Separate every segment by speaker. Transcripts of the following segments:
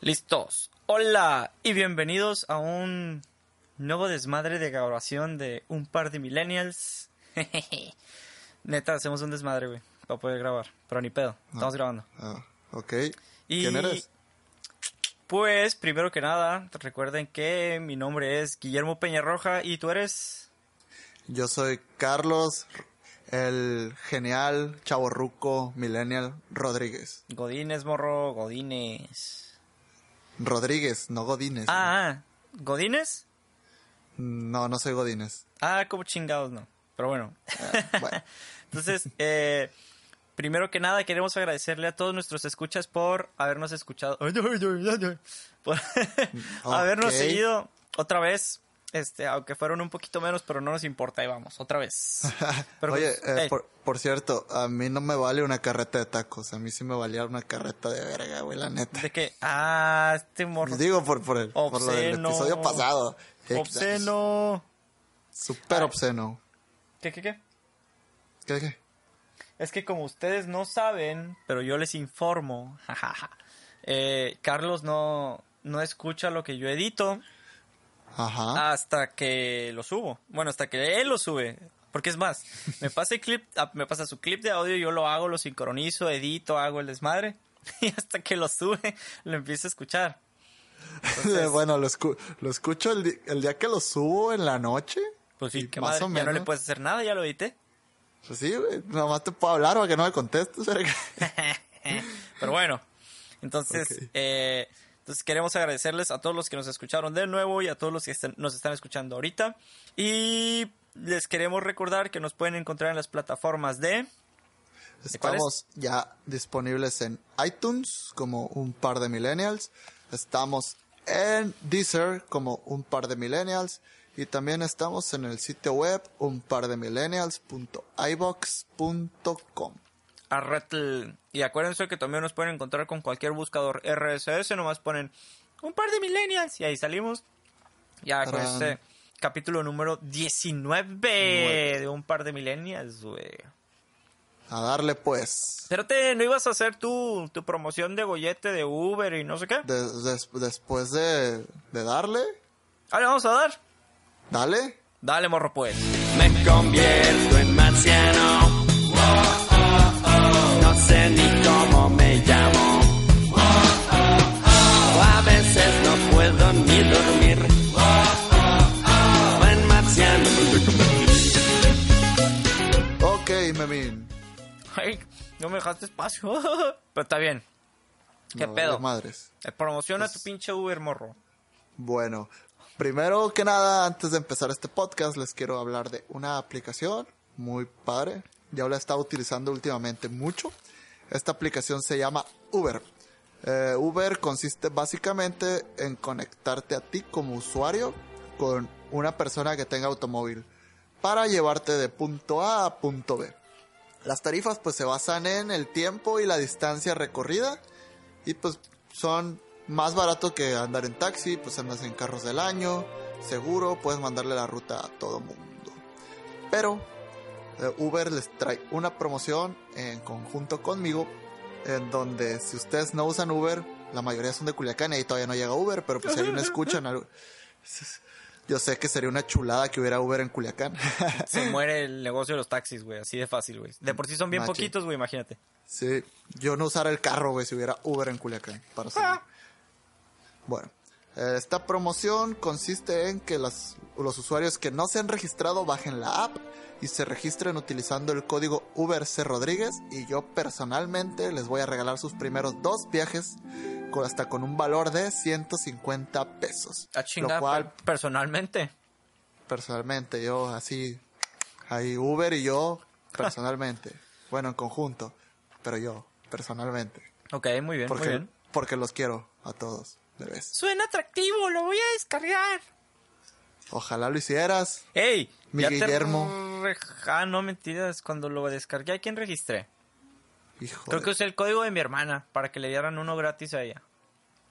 Speaker 1: Listos. Hola y bienvenidos a un nuevo desmadre de grabación de un par de millennials. Neta, hacemos un desmadre, güey, para poder grabar. Pero ni pedo, estamos grabando.
Speaker 2: Ah, ok.
Speaker 1: Y,
Speaker 2: ¿Quién eres?
Speaker 1: Pues, primero que nada, recuerden que mi nombre es Guillermo Peñarroja y tú eres...
Speaker 2: Yo soy Carlos, el genial chavorruco millennial Rodríguez.
Speaker 1: Godínez, morro, Godínez.
Speaker 2: Rodríguez, no Godínez.
Speaker 1: Ah, ah, ¿Godínez?
Speaker 2: No, no soy Godínez.
Speaker 1: Ah, como chingados, no. Pero bueno.
Speaker 2: Ah, bueno.
Speaker 1: Entonces, eh, primero que nada, queremos agradecerle a todos nuestros escuchas por habernos escuchado. Por habernos
Speaker 2: Ok.
Speaker 1: seguido otra vez. Este, aunque fueron un poquito menos, pero no nos importa, ahí vamos, otra vez. Pero
Speaker 2: Oye,
Speaker 1: pues,
Speaker 2: eh, por, por cierto, a mí no me vale una carreta de tacos. A mí sí me valía una carreta de verga, güey, la neta.
Speaker 1: de que, ah, este morro.
Speaker 2: Digo por, por, el, por lo del episodio pasado.
Speaker 1: Obsceno.
Speaker 2: Súper obsceno.
Speaker 1: ¿Qué, qué, qué?
Speaker 2: ¿Qué, qué?
Speaker 1: Es que como ustedes no saben, pero yo les informo, jajaja, eh, Carlos no, no escucha lo que yo edito
Speaker 2: Ajá.
Speaker 1: hasta que lo subo. Bueno, hasta que él lo sube. Porque es más, me pasa el clip, ah, me pasa su clip de audio, yo lo hago, lo sincronizo, edito, hago el desmadre. Y hasta que lo sube, lo empiezo a escuchar. Entonces,
Speaker 2: bueno, lo, escu- lo escucho el, día que lo subo en la noche.
Speaker 1: pues sí,
Speaker 2: más
Speaker 1: madre,
Speaker 2: o
Speaker 1: ya no le
Speaker 2: menos.
Speaker 1: puedes hacer nada, ya lo edité.
Speaker 2: Pues sí, güey, nomás te puedo hablar para que no me contestes.
Speaker 1: Pero bueno, entonces,
Speaker 2: Ok.
Speaker 1: eh, entonces queremos agradecerles a todos los que nos escucharon de nuevo y a todos los que nos están escuchando ahorita. Y les queremos recordar que nos pueden encontrar en las plataformas de...
Speaker 2: Estamos ya disponibles en iTunes como un par de millennials. Estamos en Deezer como un par de millennials. Y también estamos en el sitio web un par de millennials.ibox.com.
Speaker 1: Arretl. Y acuérdense que también nos pueden encontrar con cualquier buscador RSS, nomás ponen un par de millennials y ahí salimos. Ya con este capítulo número 19
Speaker 2: Nueve.
Speaker 1: de un par de millennials, güey.
Speaker 2: A darle pues.
Speaker 1: Espérate, ¿no ibas a hacer tu, tu promoción de gollete de Uber y no sé qué?
Speaker 2: De- des- después de, de darle,
Speaker 1: Ah, le vamos a dar.
Speaker 2: dale.
Speaker 1: Dale, morro, pues.
Speaker 3: Me convierto en marciano.
Speaker 1: Ay, no me dejaste espacio. Pero está bien. ¿Qué
Speaker 2: No,
Speaker 1: pedo?
Speaker 2: madres.
Speaker 1: Eh, Promociona
Speaker 2: Pues-
Speaker 1: tu pinche Uber, morro.
Speaker 2: Bueno, primero que nada, antes de empezar este podcast, les quiero hablar de una aplicación muy padre. Ya la he estado utilizando últimamente mucho. Esta aplicación se llama Uber. Eh, Uber consiste básicamente en conectarte a ti como usuario con una persona que tenga automóvil para llevarte de punto A a punto B. Las tarifas pues se basan en el tiempo y la distancia recorrida y pues son más barato que andar en taxi, pues andas en carros del año, seguro, puedes mandarle la ruta a todo mundo. Pero eh, Uber les trae una promoción en conjunto conmigo, en donde si ustedes no usan Uber, la mayoría son de Culiacán y ahí todavía no llega Uber, pero pues si una escucha en algo- Yo sé que sería una chulada que hubiera Uber en Culiacán.
Speaker 1: Se muere el negocio de los taxis, güey. Así de fácil, güey. De por sí son bien poquitos, güey, imagínate.
Speaker 2: Sí, yo no usara el carro, güey, si hubiera Uber en Culiacán. Para salir. Bueno, eh, esta promoción consiste en que las- los usuarios que no se han registrado bajen la app y se registren utilizando el código Uber C Rodríguez y yo personalmente les voy a regalar sus primeros dos viajes hasta con un valor de 150 pesos.
Speaker 1: A chingar,
Speaker 2: Lo cual,
Speaker 1: per- personalmente.
Speaker 2: personalmente, yo así, ahí Uber y yo personalmente, bueno, en conjunto, pero yo personalmente.
Speaker 1: Ok, muy bien,
Speaker 2: Porque
Speaker 1: muy bien.
Speaker 2: porque los quiero a todos, bebés.
Speaker 1: Suena atractivo, lo voy a descargar.
Speaker 2: Ojalá lo hicieras.
Speaker 1: ¡Ey!
Speaker 2: Mi
Speaker 1: te
Speaker 2: Guillermo.
Speaker 1: Ah, no, mentiras. Cuando lo descargué, ¿a quién registré?
Speaker 2: Hijo
Speaker 1: Creo
Speaker 2: de-
Speaker 1: que usé el código de mi hermana para que le dieran uno gratis a ella.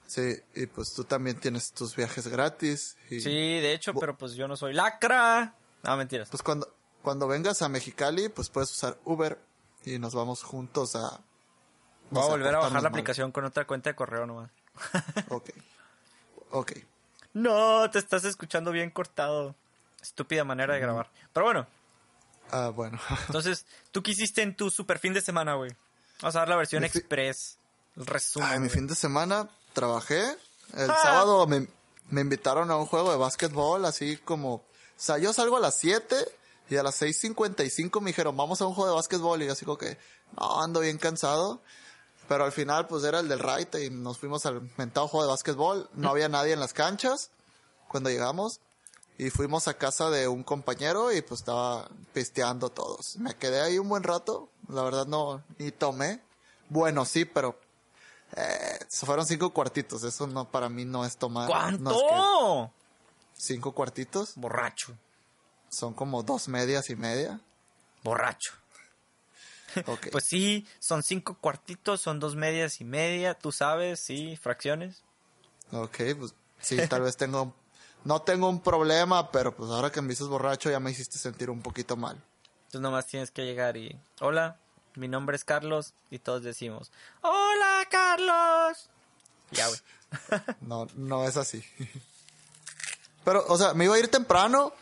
Speaker 2: Sí, y pues tú también tienes tus viajes gratis. Y
Speaker 1: Sí, de hecho,
Speaker 2: Bo-
Speaker 1: pero pues yo no soy lacra. No, mentiras.
Speaker 2: Pues cuando, cuando vengas a Mexicali, pues puedes usar Uber y nos vamos juntos a...
Speaker 1: Voy a volver a bajar la
Speaker 2: mal.
Speaker 1: aplicación con otra cuenta de correo nomás.
Speaker 2: Ok. Ok.
Speaker 1: No, te estás escuchando bien cortado. Estúpida manera de grabar. Pero bueno,
Speaker 2: Ah, bueno.
Speaker 1: entonces, ¿tú qué hiciste en tu super fin de semana, güey? Vamos a dar la versión
Speaker 2: Mi
Speaker 1: express. El resumen.
Speaker 2: Ay, mi fin de semana trabajé. El
Speaker 1: Ah.
Speaker 2: sábado me, me invitaron a un juego de básquetbol, así como... O sea, yo salgo a las 7 y a las 6.55 me dijeron, vamos a un juego de básquetbol. Y yo así como que, no, ando bien cansado. Pero al final, pues era el del Raite y nos fuimos al mentado juego de básquetbol. No había nadie en las canchas cuando llegamos. Y fuimos a casa de un compañero y pues estaba pisteando todos. Me quedé ahí un buen rato. La verdad no, ni tomé. Bueno, sí, pero eh, fueron cinco cuartitos. Eso no, para mí no es tomar.
Speaker 1: ¿Cuánto?
Speaker 2: No es que- cinco cuartitos
Speaker 1: Borracho.
Speaker 2: son como dos medias y media.
Speaker 1: Borracho.
Speaker 2: Ok.
Speaker 1: Pues sí, son cinco cuartitos, son dos medias y media, tú sabes, sí, fracciones.
Speaker 2: ok, pues sí, tal vez tengo. No tengo un problema, pero pues ahora que me dices borracho ya me hiciste sentir un poquito mal.
Speaker 1: Entonces nomás tienes que llegar y... Hola, mi nombre es Carlos y todos decimos... Hola, Carlos. Ya, güey.
Speaker 2: No, no es así. Pero, o sea, me iba a ir temprano,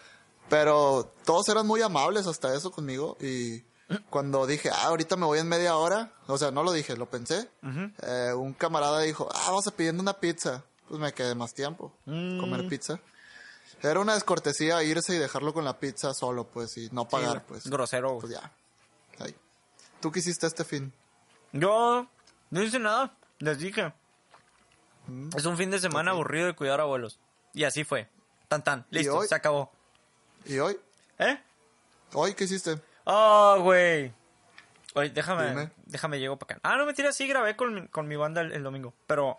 Speaker 2: pero todos eran muy amables hasta eso conmigo. Y cuando dije, ah, ahorita me voy en media hora, o sea, no lo dije, lo pensé. eh, un camarada dijo, ah, vamos a pidiendo una pizza. Pues me quedé más tiempo,
Speaker 1: Mm.
Speaker 2: comer pizza. Era una descortesía irse y dejarlo con la pizza solo, pues, y no pagar,
Speaker 1: Sí,
Speaker 2: pues.
Speaker 1: Grosero.
Speaker 2: Pues ya. Ahí. ¿Tú qué hiciste este fin?
Speaker 1: Yo no hice nada, les dije.
Speaker 2: Mm.
Speaker 1: Es un fin de semana aburrido de cuidar abuelos. Y así fue. Tan tan,
Speaker 2: ¿Y
Speaker 1: listo, se acabó.
Speaker 2: ¿Y hoy?
Speaker 1: ¿Eh?
Speaker 2: ¿Hoy qué hiciste?
Speaker 1: Oh, güey. Oye, déjame,
Speaker 2: Dime.
Speaker 1: déjame llego para acá. Ah, no, mentira, sí grabé con, mi- con mi banda el, el domingo. Pero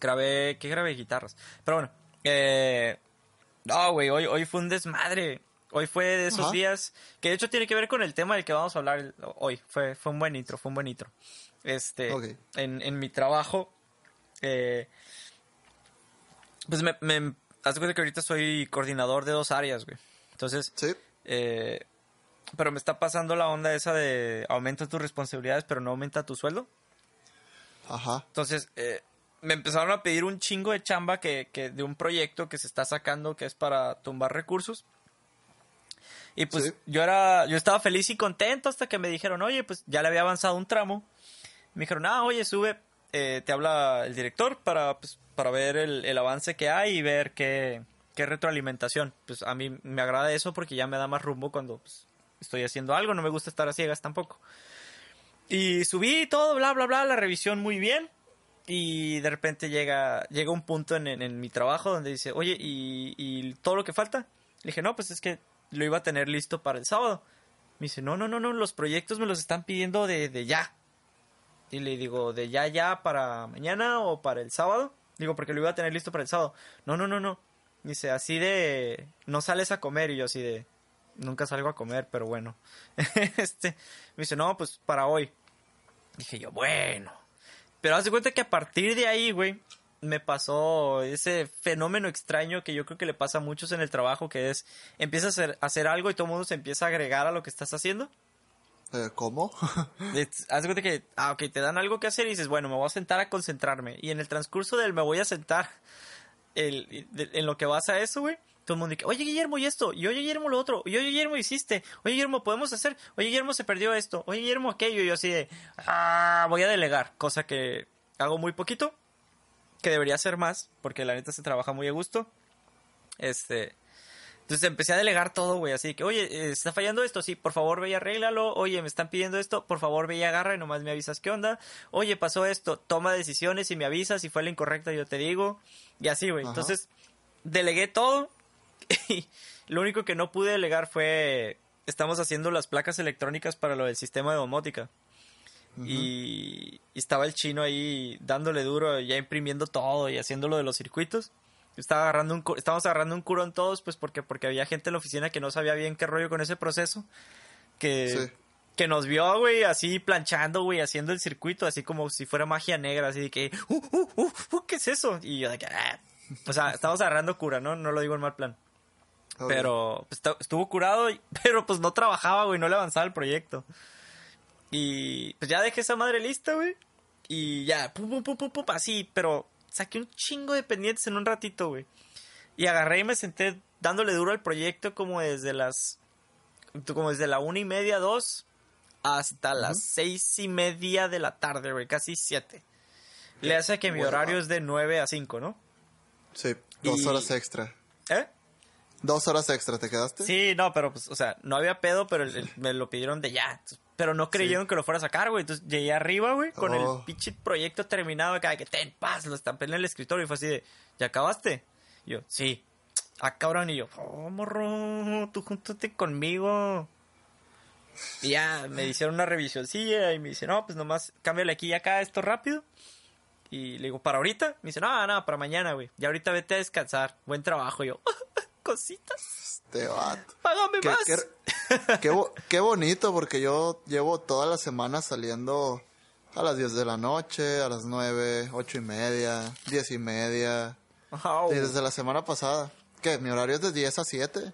Speaker 1: grabé, ¿qué grabé? Guitarras. Pero bueno, eh... No, güey, hoy, hoy fue un desmadre. Hoy fue de esos
Speaker 2: Ajá.
Speaker 1: días que de hecho tiene que ver con el tema del que vamos a hablar hoy. Fue, fue un buen intro, fue un buen intro. Este, en, en mi trabajo, eh, pues me, me, haz cuenta que ahorita soy coordinador de dos áreas, güey. Entonces,
Speaker 2: Sí.
Speaker 1: eh, pero me está pasando la onda esa de aumenta tus responsabilidades, pero no aumenta tu sueldo.
Speaker 2: Ajá.
Speaker 1: Entonces, eh, me empezaron a pedir un chingo de chamba que, que de un proyecto que se está sacando que es para tumbar recursos. Y pues
Speaker 2: Sí.
Speaker 1: yo era, yo estaba feliz y contento hasta que me dijeron, oye, pues ya le había avanzado un tramo. Me dijeron, ah, oye, sube, eh, te habla el director para, pues, para ver el, el avance que hay y ver qué, qué retroalimentación. Pues a mí me agrada eso porque ya me da más rumbo cuando pues, estoy haciendo algo, no me gusta estar a ciegas tampoco. Y subí todo, bla, bla, bla, la revisión muy bien. Y de repente llega, llega un punto en, en- mi trabajo donde dice, oye, ¿y, y todo lo que falta? Le dije, no, pues es que lo iba a tener listo para el sábado. Me dice, no, no, no, no, los proyectos me los están pidiendo de, de ya. Y le digo, ¿de ya, ya para mañana o para el sábado? Digo, porque lo iba a tener listo para el sábado. No, no, no, no. Dice, así de, no sales a comer. Y yo así de, nunca salgo a comer, pero bueno. este, me dice, no, pues para hoy. Dije yo, bueno. Pero haz de cuenta que a partir de ahí, güey, me pasó ese fenómeno extraño que yo creo que le pasa a muchos en el trabajo, que es, empiezas a hacer, a hacer algo y todo el mundo se empieza a agregar a lo que estás haciendo.
Speaker 2: Eh, ¿Cómo?
Speaker 1: Haz de cuenta que, ah, ok, te dan algo que hacer y dices, bueno, me voy a sentar a concentrarme. Y en el transcurso del me voy a sentar, el, en lo que vas a eso, güey, todo el mundo dice, oye, Guillermo, y esto, y oye, Guillermo, lo otro, y oye, Guillermo, hiciste, oye, Guillermo, podemos hacer, oye, Guillermo, se perdió esto, oye, Guillermo, aquello, y yo así de, ah, voy a delegar, cosa que hago muy poquito, que debería hacer más, porque la neta se trabaja muy a gusto. Este, entonces empecé a delegar todo, güey, así que, oye, eh, está fallando esto, sí, por favor ve y arréglalo, oye, me están pidiendo esto, por favor ve y agarra y nomás me avisas qué onda, oye, pasó esto, toma decisiones y me avisas, si fue la incorrecta yo te digo, y así, güey, entonces delegué todo lo único que no pude delegar fue, estamos haciendo las placas electrónicas para lo del sistema de domótica. y, y estaba el chino ahí dándole duro, ya imprimiendo todo y haciéndolo de los circuitos. Estaba agarrando un, estábamos agarrando un curón todos, pues porque, porque había gente en la oficina que no sabía bien qué rollo con ese proceso. Que,
Speaker 2: Sí.
Speaker 1: que nos vio, güey, así planchando, güey, haciendo el circuito, así como si fuera magia negra, así de que, uh, uh, uh, uh, ¿qué es eso? Y yo de que, "Ah". o sea, estábamos agarrando cura, ¿no? No lo digo en mal plan. Pero pues, estuvo curado, pero pues no trabajaba, güey, no le avanzaba el proyecto. Y pues ya dejé esa madre lista, güey. Y ya, pum, pum, pum, pum, pum, así, pero saqué un chingo de pendientes en un ratito, güey. Y agarré y me senté dándole duro al proyecto como desde las, como desde la una y media, dos, hasta las seis y media de la tarde, güey, casi siete. Le hace que mi horario es de nueve a cinco, ¿no?
Speaker 2: Sí, dos
Speaker 1: Y-
Speaker 2: horas extra.
Speaker 1: ¿Eh?
Speaker 2: Dos horas extra, ¿te quedaste?
Speaker 1: Sí, no, pero pues, o sea, no había pedo, pero el- el- me lo pidieron de ya. Pero no creyeron que lo fuera a sacar, güey. Entonces llegué arriba, güey, con
Speaker 2: Oh.
Speaker 1: el pinche proyecto terminado acá, que ten paz, lo estampé en el escritorio y fue así de, ¿ya acabaste? Y yo, sí. Ah, cabrón, y yo, oh, morro, tú júntate conmigo. Y ya me hicieron una revisioncilla y me dice, no, pues nomás cámbiale aquí y acá esto rápido. Y le digo, ¿para ahorita? Me dice, no, no, para mañana, güey. Y ahorita vete a descansar. Buen trabajo. Y yo, cositas,
Speaker 2: Este vato.
Speaker 1: págame
Speaker 2: Qué,
Speaker 1: más.
Speaker 2: qué- qué bo- qué bonito, porque yo llevo toda la semana saliendo a las 10 de la noche, a las 9, 8 y media, 10 y media. Y desde la semana pasada. ¿Qué? Mi horario es de 10 a 7.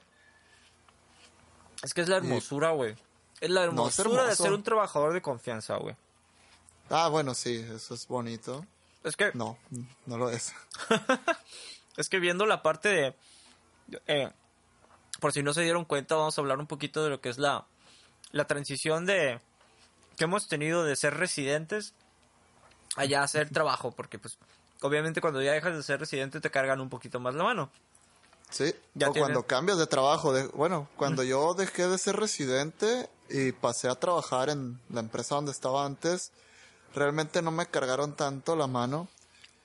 Speaker 1: Es que es la hermosura, güey. Es la
Speaker 2: No, es
Speaker 1: hermosura de ser un trabajador de confianza, güey.
Speaker 2: Ah, bueno, sí, eso es bonito.
Speaker 1: Es que,
Speaker 2: No, no lo es.
Speaker 1: es que viendo la parte de... eh, por si no se dieron cuenta, vamos a hablar un poquito de lo que es la, la transición de que hemos tenido de ser residentes allá a hacer trabajo, porque pues obviamente cuando ya dejas de ser residente te cargan un poquito más la mano.
Speaker 2: Sí,
Speaker 1: Ya
Speaker 2: o cuando cambias de trabajo. De, bueno, cuando yo dejé de ser residente y pasé a trabajar en la empresa donde estaba antes, realmente no me cargaron tanto la mano.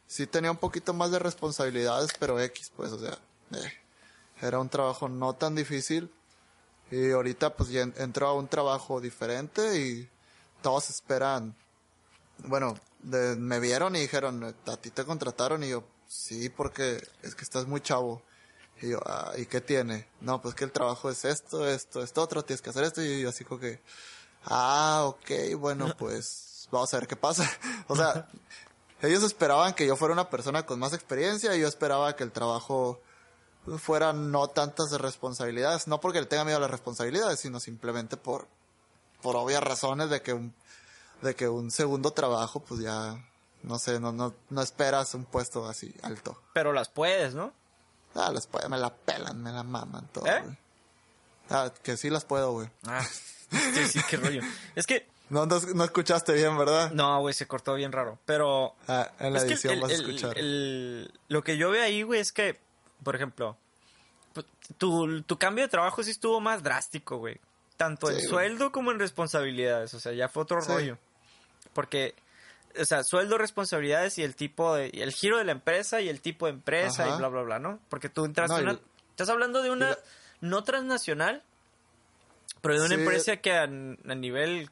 Speaker 2: Sí tenía un poquito más de responsabilidades, pero X, pues, o sea, eh, era un trabajo no tan difícil. Y ahorita pues ya en- entro a un trabajo diferente y todos esperan. Bueno, de- me vieron y dijeron, a ti te contrataron y yo, sí, porque es que estás muy chavo. Y yo, ah, ¿y qué tiene? No, pues que el trabajo es esto, esto, esto, otro, tienes que hacer esto. Y yo así como que, ah, ok, bueno, pues vamos a ver qué pasa. o sea, ellos esperaban que yo fuera una persona con más experiencia y yo esperaba que el trabajo fuera no tantas responsabilidades. No porque le tenga miedo a las responsabilidades, sino simplemente por, por obvias razones de que un, de que un segundo trabajo, pues ya, no sé, no, no, no esperas un puesto así alto.
Speaker 1: Pero las puedes, ¿no?
Speaker 2: Ah, las puedo, me la pelan, me la maman todo,
Speaker 1: ¿Eh?
Speaker 2: güey. Ah, que sí las puedo, güey.
Speaker 1: Ah, sí, sí, qué rollo. Es que,
Speaker 2: No, no, no escuchaste bien, ¿verdad?
Speaker 1: no, güey, se cortó bien raro. Pero
Speaker 2: Ah, en la edición
Speaker 1: el-
Speaker 2: vas a
Speaker 1: el-
Speaker 2: escuchar.
Speaker 1: el- lo que yo veo ahí, güey, es que, por ejemplo, pu- tu, tu cambio de trabajo sí estuvo más drástico, güey. Tanto
Speaker 2: Sí,
Speaker 1: en
Speaker 2: güey.
Speaker 1: sueldo como en responsabilidades. O sea, ya fue otro
Speaker 2: Sí.
Speaker 1: rollo. Porque, o sea, sueldo, responsabilidades y el tipo de. y el giro de la empresa y el tipo de empresa
Speaker 2: Ajá.
Speaker 1: y bla, bla, bla, ¿no? Porque tú entraste
Speaker 2: No,
Speaker 1: una. Estás hablando de una.
Speaker 2: la-
Speaker 1: No transnacional, pero de una
Speaker 2: Sí.
Speaker 1: empresa que a, a nivel.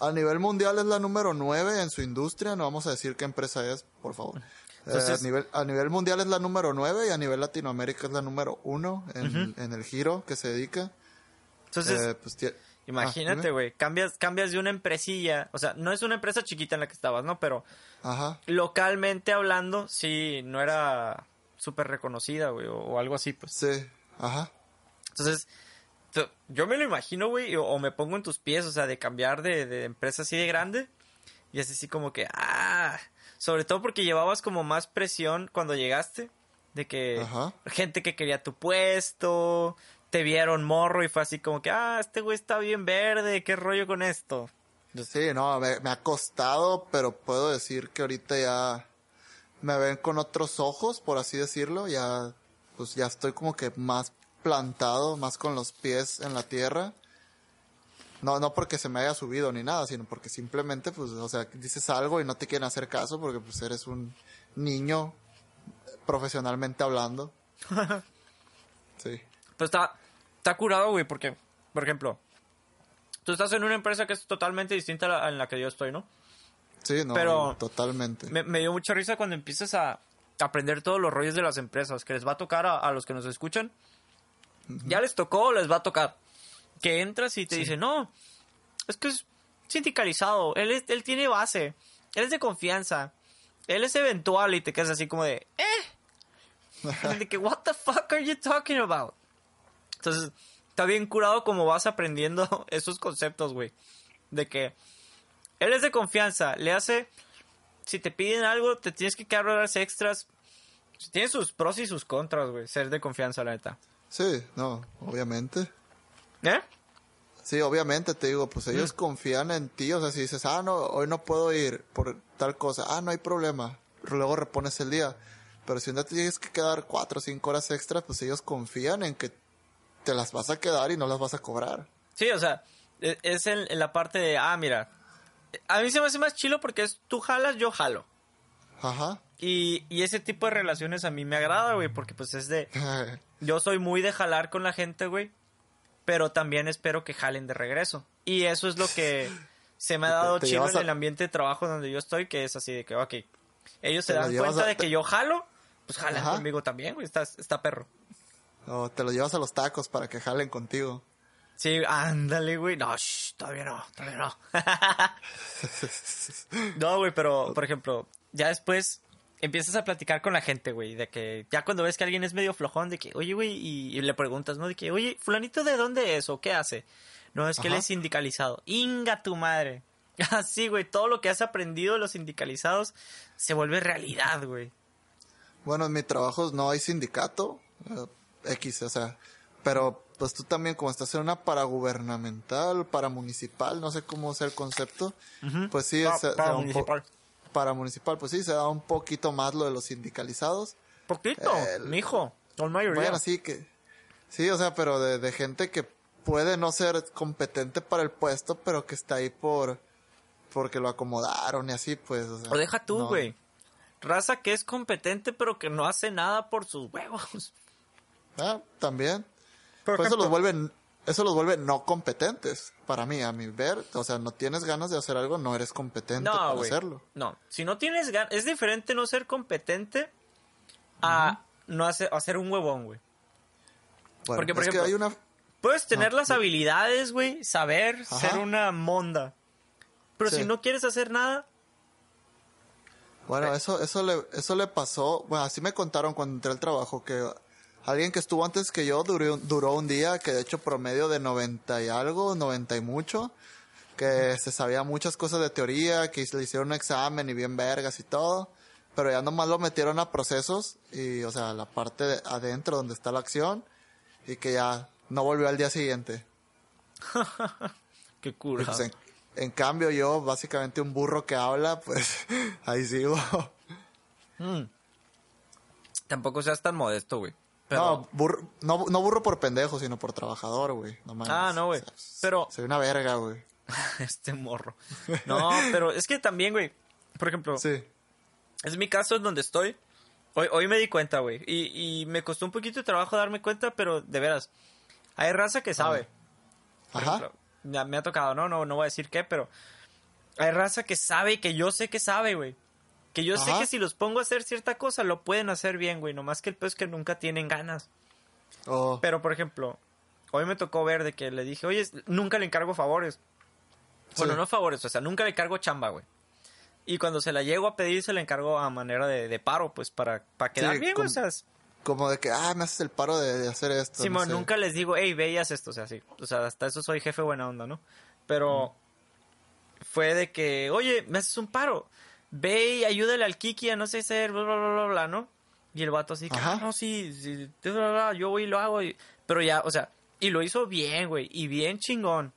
Speaker 2: A nivel mundial es la número 9 en su industria, no vamos a decir qué empresa es, por favor. Eh, a, nivel, a nivel mundial es la número 9 y a nivel Latinoamérica es la número 1 en, en el giro que se dedica.
Speaker 1: Entonces,
Speaker 2: Eh, pues, Ah,
Speaker 1: Imagínate, güey, cambias, cambias de una empresilla, o sea, no es una empresa chiquita en la que estabas, ¿no? Pero
Speaker 2: Ajá.
Speaker 1: localmente hablando, sí, no era súper reconocida, güey, o, o algo así, pues.
Speaker 2: Sí, ajá.
Speaker 1: Entonces, yo me lo imagino, güey, o, o me pongo en tus pies, o sea, de cambiar de, de empresa así de grande, y es así como que, ah, sobre todo porque llevabas como más presión cuando llegaste, de que
Speaker 2: Ajá.
Speaker 1: gente que quería tu puesto, te vieron morro y fue así como que, ah, este güey está bien verde, qué rollo con esto.
Speaker 2: Sí, no, me, me ha costado, pero puedo decir que ahorita ya me ven con otros ojos, por así decirlo. Ya, pues ya estoy como que más plantado, más con los pies en la tierra. No, no porque se me haya subido ni nada, sino porque simplemente, pues, o sea, dices algo y no te quieren hacer caso porque pues eres un niño profesionalmente hablando. Sí.
Speaker 1: Pues está, está curado, güey, porque, por ejemplo, Tú estás en una empresa que es totalmente distinta a la en la que yo estoy, ¿no?
Speaker 2: Sí, no,
Speaker 1: Pero-
Speaker 2: totalmente.
Speaker 1: Me, me dio mucha risa cuando empiezas a aprender todos los rollos de las empresas, que les va a tocar a, a los que nos escuchan. Ya les tocó, les va a tocar. Que entras y te dicen, no, es que es sindicalizado, él, es- él tiene base, él es de confianza, él es eventual y te quedas así como de, eh. de que, what the fuck are you talking about? Entonces, está bien curado como vas aprendiendo esos conceptos, güey. De que él es de confianza, le hace si te piden algo, te tienes que quedar horas extras. Tiene sus pros y sus contras, güey, ser de confianza, la neta.
Speaker 2: Sí, no, obviamente.
Speaker 1: ¿Eh?
Speaker 2: Sí, obviamente te digo, pues ellos confían en ti, o sea, si dices, ah, no, hoy no puedo ir por tal cosa, ah, no hay problema, luego repones el día. Pero si un día te tienes que quedar cuatro o cinco horas extras, pues ellos confían en que te las vas a quedar y no las vas a cobrar.
Speaker 1: Sí, o sea, e- es en, en la parte de, ah, mira, a mí se me hace más chilo porque es tú jalas, yo jalo.
Speaker 2: Ajá.
Speaker 1: Y, y ese tipo de relaciones a mí me agrada, güey, porque pues es de, yo soy muy de jalar con la gente, güey, pero también espero que jalen de regreso. Y eso es lo que se me ha dado chido en
Speaker 2: a-
Speaker 1: el ambiente de trabajo donde yo estoy, que es así de que, ok, ellos se
Speaker 2: Te
Speaker 1: dan cuenta
Speaker 2: a-
Speaker 1: de que yo jalo, pues jalan
Speaker 2: Ajá.
Speaker 1: conmigo también, güey, está, está perro.
Speaker 2: o te lo llevas a los tacos para que jalen contigo.
Speaker 1: Sí, ándale, güey. No, shh, todavía no, todavía no. no, güey, pero, por ejemplo, ya después empiezas a platicar con la gente, güey, de que ya cuando ves que alguien es medio flojón, de que, oye, güey, y, y le preguntas, ¿no? De que, oye, fulanito, ¿de dónde es o qué hace? No, es que él es sindicalizado. Inga tu madre. Así, güey, todo lo que has aprendido de los sindicalizados se vuelve realidad, güey.
Speaker 2: Bueno, en mi trabajo no hay sindicato, eh, X, o sea, pero pues tú también como estás en una paragubernamental, paramunicipal, no sé cómo sea el concepto, pues sí,
Speaker 1: Pa-
Speaker 2: se- se
Speaker 1: para municipal.
Speaker 2: pues sí, se da un poquito más lo de los sindicalizados.
Speaker 1: Poquito,
Speaker 2: El-
Speaker 1: mijo. La mayoría.
Speaker 2: Bueno, sí que, sí, o sea, pero de, de gente que puede no ser competente para el puesto, pero que está ahí por, porque lo acomodaron y así, pues. O, sea,
Speaker 1: O deja tú,
Speaker 2: no.
Speaker 1: güey. Raza que es competente pero que no hace nada por sus huevos.
Speaker 2: Ah, también.
Speaker 1: Por
Speaker 2: eso los vuelve, eso los vuelve no competentes, para mí, a mi ver. O sea, no tienes ganas de hacer algo, no eres competente
Speaker 1: No,
Speaker 2: para hacerlo.
Speaker 1: No, si no tienes ganas, es diferente no ser competente a no hacer, a ser un huevón, güey.
Speaker 2: Bueno,
Speaker 1: Porque, por
Speaker 2: es
Speaker 1: ejemplo,
Speaker 2: que hay una...
Speaker 1: Puedes tener
Speaker 2: No,
Speaker 1: las
Speaker 2: no.
Speaker 1: habilidades, güey, saber
Speaker 2: Ajá.
Speaker 1: ser una monda. Pero
Speaker 2: Sí.
Speaker 1: si no quieres hacer nada,
Speaker 2: Bueno, eso, eso le, eso le pasó, bueno, así me contaron cuando entré al trabajo, que alguien que estuvo antes que yo duró, duró un día, que de hecho promedio de 90 y algo, 90 y mucho, que se sabía muchas cosas de teoría, que le hicieron un examen y bien vergas y todo, pero ya nomás lo metieron a procesos y, o sea, la parte de adentro donde está la acción, y que ya no volvió al día siguiente.
Speaker 1: qué cura.
Speaker 2: pues, en, en cambio yo, básicamente un burro que habla, pues ahí sigo.
Speaker 1: Mm. Tampoco seas tan modesto, güey. Pero...
Speaker 2: No, burro, no, no burro por pendejo, sino por trabajador, güey. No mames.
Speaker 1: Ah, no, güey.
Speaker 2: O sea,
Speaker 1: Pero
Speaker 2: Soy una verga, güey.
Speaker 1: este morro. No, pero es que también, güey. Por ejemplo,
Speaker 2: Sí.
Speaker 1: es mi caso en donde estoy. Hoy, hoy me di cuenta, güey. Y, y me costó un poquito de trabajo darme cuenta, pero de veras. Hay raza que sabe. Por
Speaker 2: Ajá.
Speaker 1: ejemplo, ya me ha tocado, no, no, no voy a decir qué, pero hay raza que sabe y que yo sé que sabe, güey. Que yo sé que si los pongo a hacer cierta cosa, lo pueden hacer bien, güey. Nomás que el peor es que nunca tienen ganas.
Speaker 2: Oh,
Speaker 1: Pero, por ejemplo, hoy me tocó ver de que le dije, oye, nunca le encargo favores. Bueno,
Speaker 2: Sí.
Speaker 1: no favores, o sea, nunca le cargo chamba, güey. Y cuando se la llego a pedir, se la encargo a manera de, de paro, pues, para, para quedar
Speaker 2: Sí,
Speaker 1: bien, güey. O
Speaker 2: com-
Speaker 1: sea,
Speaker 2: como de que, ah, me haces el paro de, de hacer esto. no
Speaker 1: Simón,
Speaker 2: sé.
Speaker 1: nunca les digo, hey, ve y haz esto, o sea, sí. O sea, hasta eso soy jefe buena onda, ¿no? Pero fue de que, oye, me haces un paro. Ve y ayúdale al Kiki a no sé hacer, bla, bla, bla, bla, bla, ¿no? Y el vato así, que,
Speaker 2: Ajá.
Speaker 1: ah, no, sí, sí, bla, bla, bla, yo voy y lo hago. y- Pero ya, o sea, y lo hizo bien, güey, y bien chingón.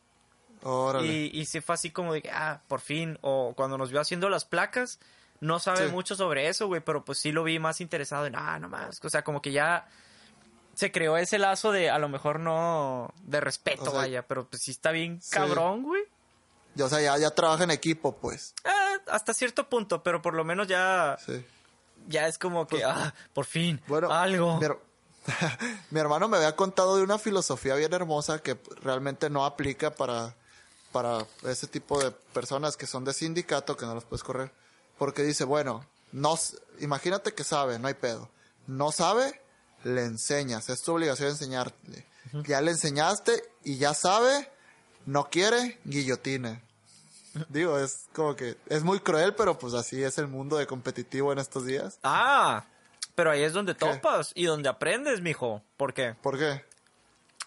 Speaker 2: Órale.
Speaker 1: Y, y sí fue así como de que, ah, por fin. O cuando nos vio haciendo las placas, no sabe
Speaker 2: Sí.
Speaker 1: mucho sobre eso, güey, pero pues sí lo vi más interesado en, ah, no más. O sea, como que ya se creó ese lazo de, a lo mejor no, de respeto,
Speaker 2: O sea,
Speaker 1: vaya, pero pues sí está bien
Speaker 2: sí.
Speaker 1: cabrón, güey.
Speaker 2: Y, o sea, ya, ya trabaja en equipo, pues.
Speaker 1: Ah, hasta cierto punto, pero por lo menos ya,
Speaker 2: Sí.
Speaker 1: ya es como que, ah, por fin,
Speaker 2: Pues, Bueno,
Speaker 1: algo.
Speaker 2: Mi, her- mi hermano me había contado de una filosofía bien hermosa que realmente no aplica para, para ese tipo de personas que son de sindicato que no los puedes correr. Porque dice, bueno, no, imagínate que sabe, no hay pedo. No sabe, le enseñas. Es tu obligación enseñarle. Ya le enseñaste y ya sabe, no quiere, guillotine. Digo, es como que es muy cruel, pero pues así es el mundo de competitivo en estos días.
Speaker 1: Ah, pero ahí es donde
Speaker 2: ¿Qué?
Speaker 1: topas y donde aprendes, mijo. ¿Por qué?
Speaker 2: ¿Por qué?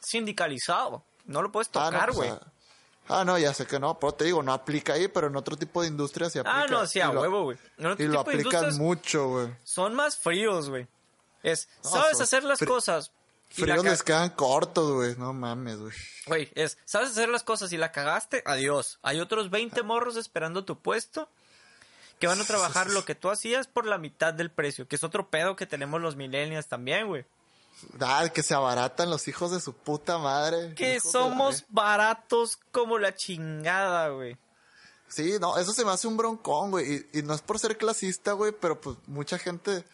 Speaker 1: Sindicalizado. No lo puedes
Speaker 2: Ah, no,
Speaker 1: tocar,
Speaker 2: pues,
Speaker 1: güey.
Speaker 2: ah, ah, no, ya sé que no, pero te digo, no aplica ahí, pero en otro tipo de industria se aplica.
Speaker 1: Ah, no, sí, a
Speaker 2: Y lo-
Speaker 1: huevo, güey.
Speaker 2: Y lo
Speaker 1: tipo de
Speaker 2: aplican
Speaker 1: industrias
Speaker 2: mucho, güey.
Speaker 1: Son más fríos, güey. Es,
Speaker 2: No,
Speaker 1: sabes hacer las
Speaker 2: fri-
Speaker 1: cosas. Ca-
Speaker 2: les quedan cortos, güey. No mames, güey.
Speaker 1: Güey, es, sabes hacer las cosas y la cagaste, adiós. Hay otros 20 morros esperando tu puesto que van a trabajar lo que tú hacías por la mitad del precio, que es otro pedo que tenemos los millennials también, güey.
Speaker 2: Ah, que se abaratan los hijos de su puta madre.
Speaker 1: Que somos baratos como la chingada, güey.
Speaker 2: Sí, no, eso se me hace un broncón, güey. Y, y no es por ser clasista, güey, pero pues mucha gente,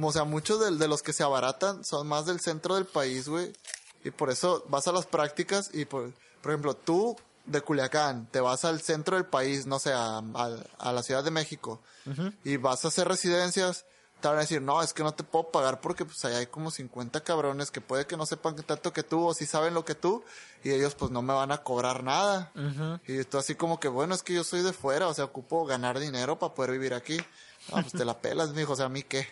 Speaker 2: o sea, muchos de, de los que se abaratan son más del centro del país, güey. Y por eso vas a las prácticas y, por, por ejemplo, tú de Culiacán te vas al centro del país, no sé, a, a- a la Ciudad de México, y vas a hacer residencias, te van a decir, no, es que no te puedo pagar porque pues allá hay como 50 cabrones que puede que no sepan tanto que tú o si saben lo que tú, y ellos pues no me van a cobrar nada. Y tú así como que, bueno, es que yo soy de fuera, o sea, ocupo ganar dinero para poder vivir aquí. No, pues te la pelas, mijo, o sea, a mí qué.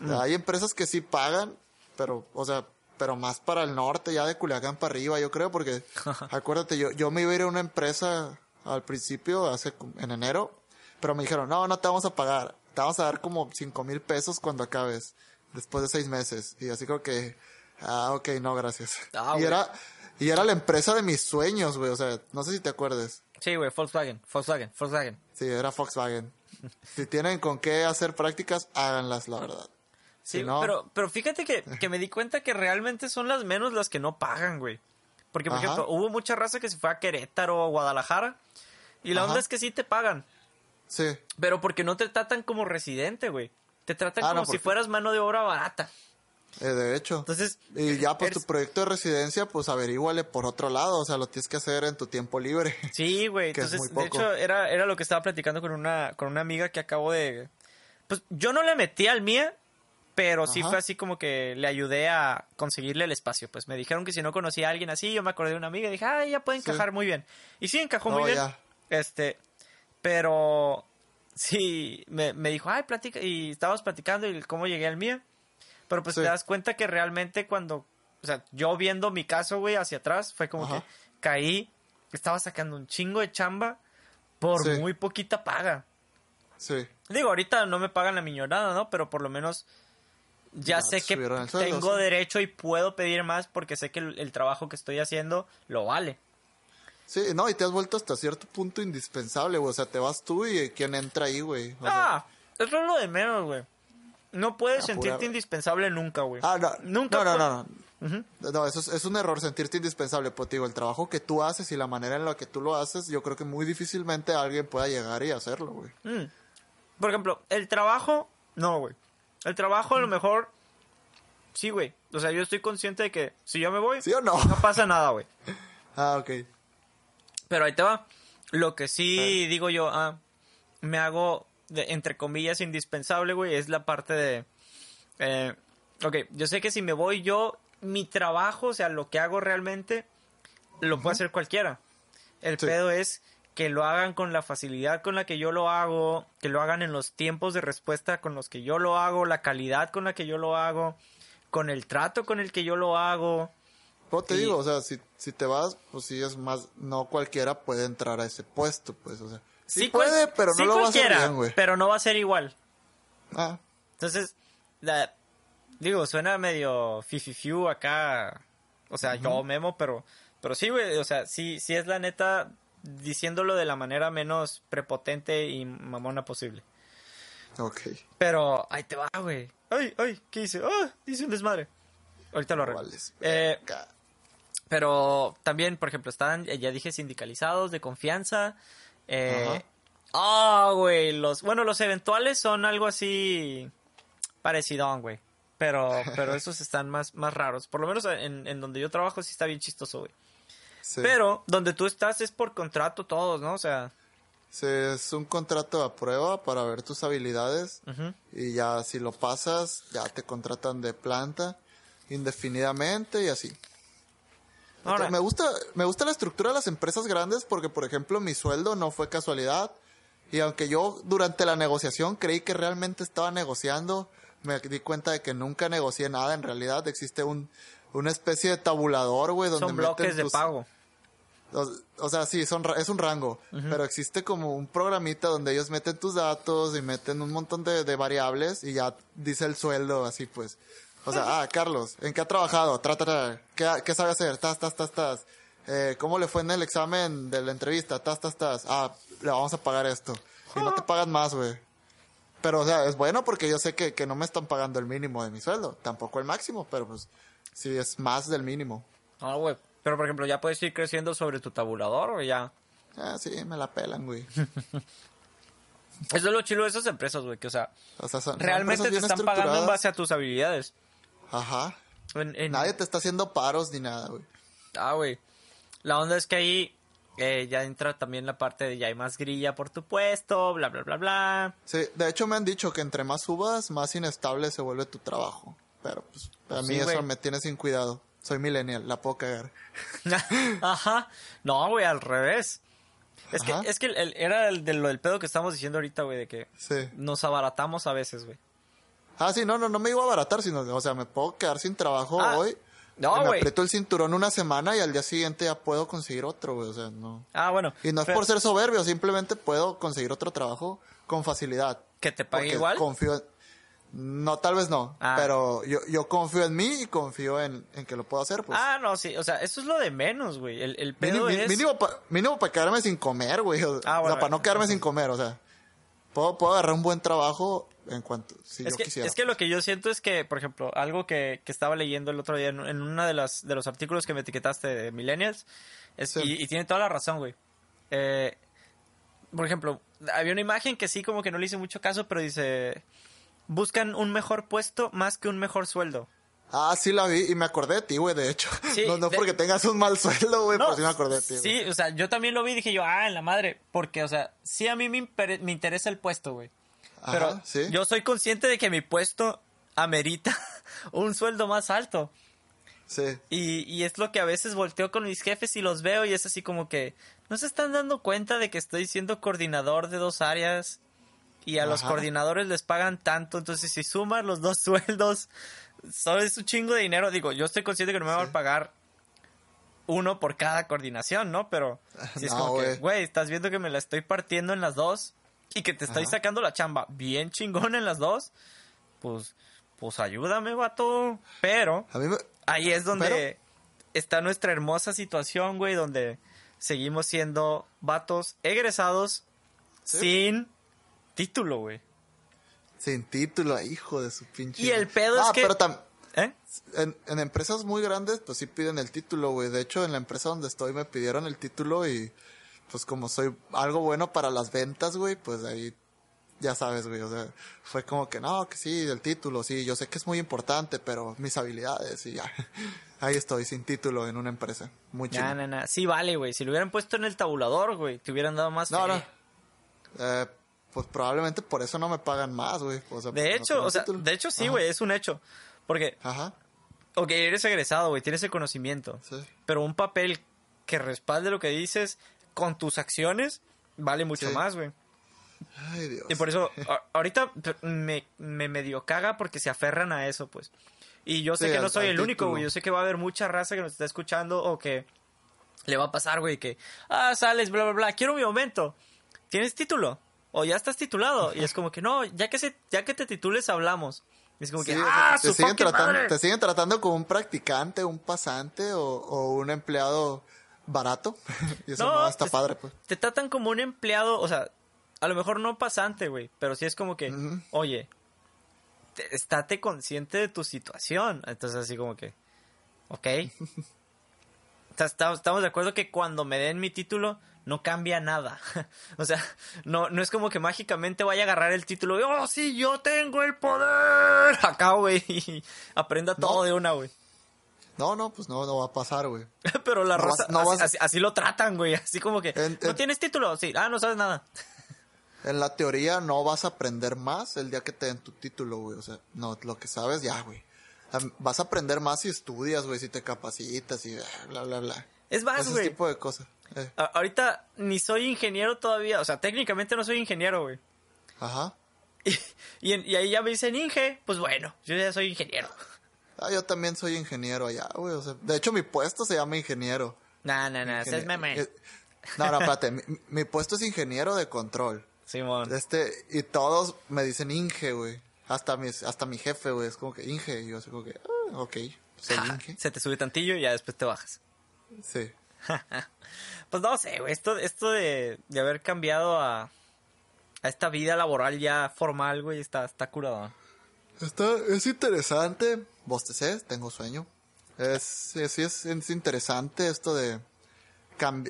Speaker 2: Hay empresas que sí pagan, pero, o sea, pero más para el norte, ya de Culiacán para arriba, yo creo, porque acuérdate, yo, yo me iba a ir a una empresa al principio, hace en enero, pero me dijeron, no, no te vamos a pagar, te vamos a dar como cinco mil pesos cuando acabes, después de seis meses. Y así creo que, ah, ok, no, gracias.
Speaker 1: Ah,
Speaker 2: y era, y era la empresa de mis sueños, güey, o sea, no sé si te acuerdes.
Speaker 1: Sí, güey, Volkswagen, Volkswagen, Volkswagen.
Speaker 2: Sí, era Volkswagen. si tienen con qué hacer prácticas, háganlas, la verdad.
Speaker 1: Sí,
Speaker 2: Si no-
Speaker 1: pero, pero fíjate que, que me di cuenta que realmente son las menos las que no pagan, güey. Porque, por
Speaker 2: Ajá.
Speaker 1: ejemplo, hubo mucha raza que se fue a Querétaro o Guadalajara. Y la
Speaker 2: Ajá.
Speaker 1: onda es que sí te pagan.
Speaker 2: Sí.
Speaker 1: Pero porque no te tratan como residente, güey. Te tratan
Speaker 2: Ah,
Speaker 1: como
Speaker 2: no,
Speaker 1: si fueras mano de obra barata.
Speaker 2: Eh, de hecho.
Speaker 1: Entonces,
Speaker 2: y ya pues
Speaker 1: eres-
Speaker 2: tu proyecto de residencia, pues averíguale por otro lado, o sea, lo tienes que hacer en tu tiempo libre.
Speaker 1: Sí, güey. Entonces, de hecho, era, era lo que estaba platicando con una, con una amiga que acabo de. Pues yo no le metí al mía, pero sí
Speaker 2: Ajá.
Speaker 1: fue así como que le ayudé a conseguirle el espacio. Pues me dijeron que si no conocía a alguien así, yo me acordé de una amiga y dije, ah, ella puede
Speaker 2: Sí.
Speaker 1: encajar muy bien. Y sí, encajó
Speaker 2: No,
Speaker 1: muy bien.
Speaker 2: ya.
Speaker 1: Este, pero sí, me, me dijo, ay, platica. Y estábamos platicando y cómo llegué al mía. Pero pues
Speaker 2: Sí.
Speaker 1: te das cuenta que realmente cuando, o sea, yo viendo mi caso, güey, hacia atrás, fue como
Speaker 2: Ajá.
Speaker 1: que caí, estaba sacando un chingo de chamba por
Speaker 2: Sí.
Speaker 1: muy poquita paga.
Speaker 2: Sí.
Speaker 1: Digo, ahorita no me pagan la millonada, ¿no? Pero por lo menos ya, sé que tengo
Speaker 2: sí.
Speaker 1: derecho y puedo pedir más porque sé que el, el trabajo que estoy haciendo lo vale.
Speaker 2: Sí, no, y te has vuelto hasta cierto punto indispensable, güey. O sea, te vas tú y quién entra ahí, güey. O sea,
Speaker 1: Ah, eso es lo de menos, güey. No puedes sentirte indispensable nunca, güey.
Speaker 2: Ah, no,
Speaker 1: Nunca
Speaker 2: no, no, no, no. No, eso es, es un error sentirte indispensable, pues digo, el trabajo que tú haces y la manera en la que tú lo haces, yo creo que muy difícilmente alguien pueda llegar y hacerlo, güey.
Speaker 1: Mm. Por ejemplo, el trabajo, no, güey. El trabajo a lo mejor, sí, güey. O sea, yo estoy consciente de que si yo me voy,
Speaker 2: ¿Sí o no?
Speaker 1: no pasa nada, güey.
Speaker 2: Ah, ok.
Speaker 1: Pero ahí te va. Lo que sí digo yo, ah, me hago, de- entre comillas, indispensable, güey, es la parte de... eh, ok, yo sé que si me voy yo, mi trabajo, o sea, lo que hago realmente, lo puede hacer cualquiera. El
Speaker 2: Sí.
Speaker 1: pedo es que lo hagan con la facilidad con la que yo lo hago, que lo hagan en los tiempos de respuesta con los que yo lo hago, la calidad con la que yo lo hago, con el trato con el que yo lo hago.
Speaker 2: Pero te
Speaker 1: Y-
Speaker 2: digo, o sea, si, si te vas, pues sí es más, no cualquiera puede entrar a ese puesto, pues, o sea. Sí, puede, pero no lo va a hacer bien, güey.
Speaker 1: Pero no va a ser igual.
Speaker 2: Ah,
Speaker 1: Entonces, la- digo, suena medio fififiu acá. O sea, yo memo, pero, pero sí, güey. O sea, sí, sí es la neta diciéndolo de la manera menos prepotente y mamona posible.
Speaker 2: ok.
Speaker 1: Pero ahí te va, güey. Ay, ay, ¿qué hice? Ah, hice un desmadre. Ahorita lo arreglo. Eh, pero también, por ejemplo, están, eh, ya dije, sindicalizados, de confianza. Eh. Ah, güey, los, bueno, los eventuales son algo así parecido, güey. Pero, pero esos están más, más raros. Por lo menos en, en donde yo trabajo sí está bien chistoso, güey.
Speaker 2: Sí.
Speaker 1: Pero donde tú estás es por contrato todos, ¿no? O sea,
Speaker 2: Sí, es un contrato a prueba para ver tus habilidades y ya si lo pasas, ya te contratan de planta indefinidamente y así.
Speaker 1: Ahora,
Speaker 2: Me gusta, me gusta la estructura de las empresas grandes porque, por ejemplo, mi sueldo no fue casualidad. Y aunque yo durante la negociación creí que realmente estaba negociando, me di cuenta de que nunca negocié nada. En realidad existe un, una especie de tabulador, güey, donde
Speaker 1: son
Speaker 2: meten
Speaker 1: bloques de pago.
Speaker 2: o, o sea, sí, son, es un rango, pero existe como un programita donde ellos meten tus datos y meten un montón de, de variables y ya dice el sueldo así pues. O sea, ah, Carlos, ¿en qué ha trabajado? Tra, tra, tra. ¿Qué, qué sabe hacer? Tas, tas, tas, tas. Eh, ¿Cómo le fue en el examen de la entrevista? Tas, tas, tas. Ah, le vamos a pagar esto. Y no te pagan más, güey. Pero, o sea, es bueno porque yo sé que, que no me están pagando el mínimo de mi sueldo. Tampoco el máximo, pero pues sí es más del mínimo.
Speaker 1: Ah, güey. Pero, por ejemplo, ya puedes ir creciendo sobre tu tabulador o ya.
Speaker 2: Ah, sí, me la pelan, güey.
Speaker 1: Eso es lo chido de esas empresas, güey. Que, o sea,
Speaker 2: O sea, son- son
Speaker 1: realmente te están pagando en base a tus habilidades.
Speaker 2: Ajá.
Speaker 1: En- en-
Speaker 2: Nadie te está haciendo paros ni nada, güey.
Speaker 1: Ah, güey. La onda es que ahí eh, ya entra también la parte de ya hay más grilla por tu puesto, bla, bla, bla, bla.
Speaker 2: Sí, de hecho me han dicho que entre más subas, más inestable se vuelve tu trabajo. Pero pues, a mí
Speaker 1: Sí,
Speaker 2: eso me tiene sin cuidado. Soy millennial, la puedo cagar.
Speaker 1: Ajá. No, güey, al revés. Es que, es que el- el- era el de lo del pedo que estamos diciendo ahorita, güey, de que
Speaker 2: Sí.
Speaker 1: nos abaratamos a veces, güey.
Speaker 2: Ah, sí, no, no, no me iba a abaratar, sino, o sea, me puedo quedar sin trabajo
Speaker 1: Ah,
Speaker 2: hoy.
Speaker 1: no,
Speaker 2: me
Speaker 1: güey.
Speaker 2: aprieto el cinturón una semana y al día siguiente ya puedo conseguir otro, güey. O sea, no.
Speaker 1: Ah, bueno.
Speaker 2: Y no es
Speaker 1: pero
Speaker 2: por ser soberbio, simplemente puedo conseguir otro trabajo con facilidad.
Speaker 1: Que te pague igual.
Speaker 2: Confío en- No, tal vez no.
Speaker 1: Ah.
Speaker 2: Pero yo, yo confío en mí y confío en, en que lo puedo hacer, pues.
Speaker 1: Ah, no, sí. O sea, eso es lo de menos, güey. El, el pedo
Speaker 2: Mínimo,
Speaker 1: es...
Speaker 2: mínimo, pa- para quedarme sin comer, güey. O,
Speaker 1: Ah,
Speaker 2: o
Speaker 1: bueno.
Speaker 2: sea, para no quedarme sin comer, o sea. Puedo, puedo agarrar un buen trabajo en cuanto, si
Speaker 1: es,
Speaker 2: yo
Speaker 1: que,
Speaker 2: quisiera.
Speaker 1: es que lo que yo siento es que, por ejemplo, algo que, que estaba leyendo el otro día en, en uno de, las, de los artículos que me etiquetaste de Millennials, es,
Speaker 2: Sí.
Speaker 1: y, y tiene toda la razón, güey. Eh, por ejemplo, había una imagen que sí como que no le hice mucho caso, pero dice, buscan un mejor puesto más que un mejor sueldo.
Speaker 2: Ah, sí la vi y me acordé de ti, güey, de hecho.
Speaker 1: Sí,
Speaker 2: no no
Speaker 1: de-
Speaker 2: porque tengas un mal sueldo, güey,
Speaker 1: No,
Speaker 2: pero sí me acordé de ti.
Speaker 1: Sí, o sea, yo también lo vi y dije yo, ah, en la madre, porque, o sea, sí a mí me, me interesa el puesto, güey.
Speaker 2: Ajá,
Speaker 1: Pero
Speaker 2: sí.
Speaker 1: yo soy consciente de que mi puesto amerita un sueldo más alto.
Speaker 2: Sí.
Speaker 1: Y, y es lo que a veces volteo con mis jefes y los veo y es así como que no se están dando cuenta de que estoy siendo coordinador de dos áreas y a los coordinadores les pagan tanto, entonces si sumas los dos sueldos, sabes un chingo de dinero. Digo, yo estoy consciente que no me van a pagar uno por cada coordinación, ¿no? Pero si es
Speaker 2: No,
Speaker 1: como que,
Speaker 2: güey.
Speaker 1: güey, estás viendo que me la estoy partiendo en las dos y que te estoy
Speaker 2: Ajá.
Speaker 1: sacando la chamba bien chingón en las dos, pues, pues ayúdame, vato. Pero
Speaker 2: A mí me...
Speaker 1: ahí es donde
Speaker 2: Pero-
Speaker 1: está nuestra hermosa situación, güey, donde seguimos siendo vatos egresados
Speaker 2: Sí.
Speaker 1: sin título, güey.
Speaker 2: Sin título, hijo de su pinche...
Speaker 1: Y el pedo es
Speaker 2: Ah,
Speaker 1: que-
Speaker 2: pero tam-
Speaker 1: ¿Eh?
Speaker 2: en, en empresas muy grandes, pues sí piden el título, güey. De hecho, en la empresa donde estoy me pidieron el título y pues como soy algo bueno para las ventas, güey, pues ahí ya sabes, güey. O sea, fue como que no, que sí, el título, sí, yo sé que es muy importante, pero mis habilidades y ya. Ahí estoy, sin título en una empresa. Muy chido.
Speaker 1: Sí, vale, güey. Si lo hubieran puesto en el tabulador, güey, te hubieran dado más.
Speaker 2: No,
Speaker 1: fe.
Speaker 2: no. Eh, pues probablemente por eso no me pagan más, güey. O sea, porque
Speaker 1: De hecho, o sea, de hecho sí, güey, es un hecho. Porque,
Speaker 2: Ajá,
Speaker 1: ok, eres egresado, güey, tienes el conocimiento.
Speaker 2: sí.
Speaker 1: Pero un papel que respalde lo que dices con tus acciones vale mucho
Speaker 2: Sí.
Speaker 1: más, güey.
Speaker 2: Ay, Dios.
Speaker 1: Y por eso, ahorita me, me medio caga porque se aferran a eso, pues. Y yo sé
Speaker 2: Sí,
Speaker 1: que no soy el único, güey. Yo sé que va a haber mucha raza que nos está escuchando o que le va a pasar, güey, que, ah, sales, bla, bla, bla, quiero mi momento. ¿Tienes título? O ya estás titulado. Y es como que, no, ya que, se, ya que te titules hablamos. Y es como que,
Speaker 2: Sí,
Speaker 1: ah,
Speaker 2: te,
Speaker 1: su
Speaker 2: siguen tratando,
Speaker 1: madre".
Speaker 2: te siguen tratando como un practicante, un pasante o, o un empleado barato. y eso no, está
Speaker 1: te-
Speaker 2: padre, pues.
Speaker 1: Te tratan como un empleado, o sea, a lo mejor no pasante, güey, pero sí es como que, oye, te- estate consciente de tu situación. Entonces así como que, ok. O sea, está- estamos de acuerdo que cuando me den mi título no cambia nada. o sea, no, no es como que mágicamente vaya a agarrar el título y, oh, sí, yo tengo el poder. Acá, güey, aprenda todo
Speaker 2: No.
Speaker 1: de una, güey.
Speaker 2: No, no, pues no, no va a pasar, güey.
Speaker 1: Pero la
Speaker 2: No
Speaker 1: raza,
Speaker 2: vas- no
Speaker 1: así,
Speaker 2: vas-
Speaker 1: así- así lo tratan, güey. Así como que,
Speaker 2: En-
Speaker 1: ¿no
Speaker 2: en-
Speaker 1: tienes título? Sí. Ah, no sabes nada.
Speaker 2: En la teoría no vas a aprender más el día que te den tu título, güey. O sea, no, lo que sabes ya, güey. Vas a aprender más si estudias, güey, si te capacitas y bla, bla, bla.
Speaker 1: Es más,
Speaker 2: Ese
Speaker 1: güey.
Speaker 2: tipo de cosas. Eh,
Speaker 1: Ahorita ni soy ingeniero todavía. O sea, técnicamente no soy ingeniero, güey.
Speaker 2: Ajá.
Speaker 1: Y, y, y ahí ya me dicen Inge. Pues bueno, yo ya soy ingeniero.
Speaker 2: Ah, yo también soy ingeniero allá, güey. O sea, de hecho, mi puesto se llama ingeniero.
Speaker 1: Nah, nah, nah. Ese es meme.
Speaker 2: eh, No, no, espérate. mi, mi puesto es ingeniero de control.
Speaker 1: Simón.
Speaker 2: Este, y todos me dicen Inge, güey. Hasta mi, hasta mi jefe, güey. Es como que Inge. Y yo así como que, ah, ok. Soy Inge.
Speaker 1: se te sube tantillo y ya después te bajas.
Speaker 2: Sí.
Speaker 1: Pues no sé, güey. Esto, esto de, de haber cambiado a, a esta vida laboral ya formal, güey, está, está curado.
Speaker 2: Está, es interesante. Bostecé, tengo sueño. Es, es, sí es, es interesante esto de,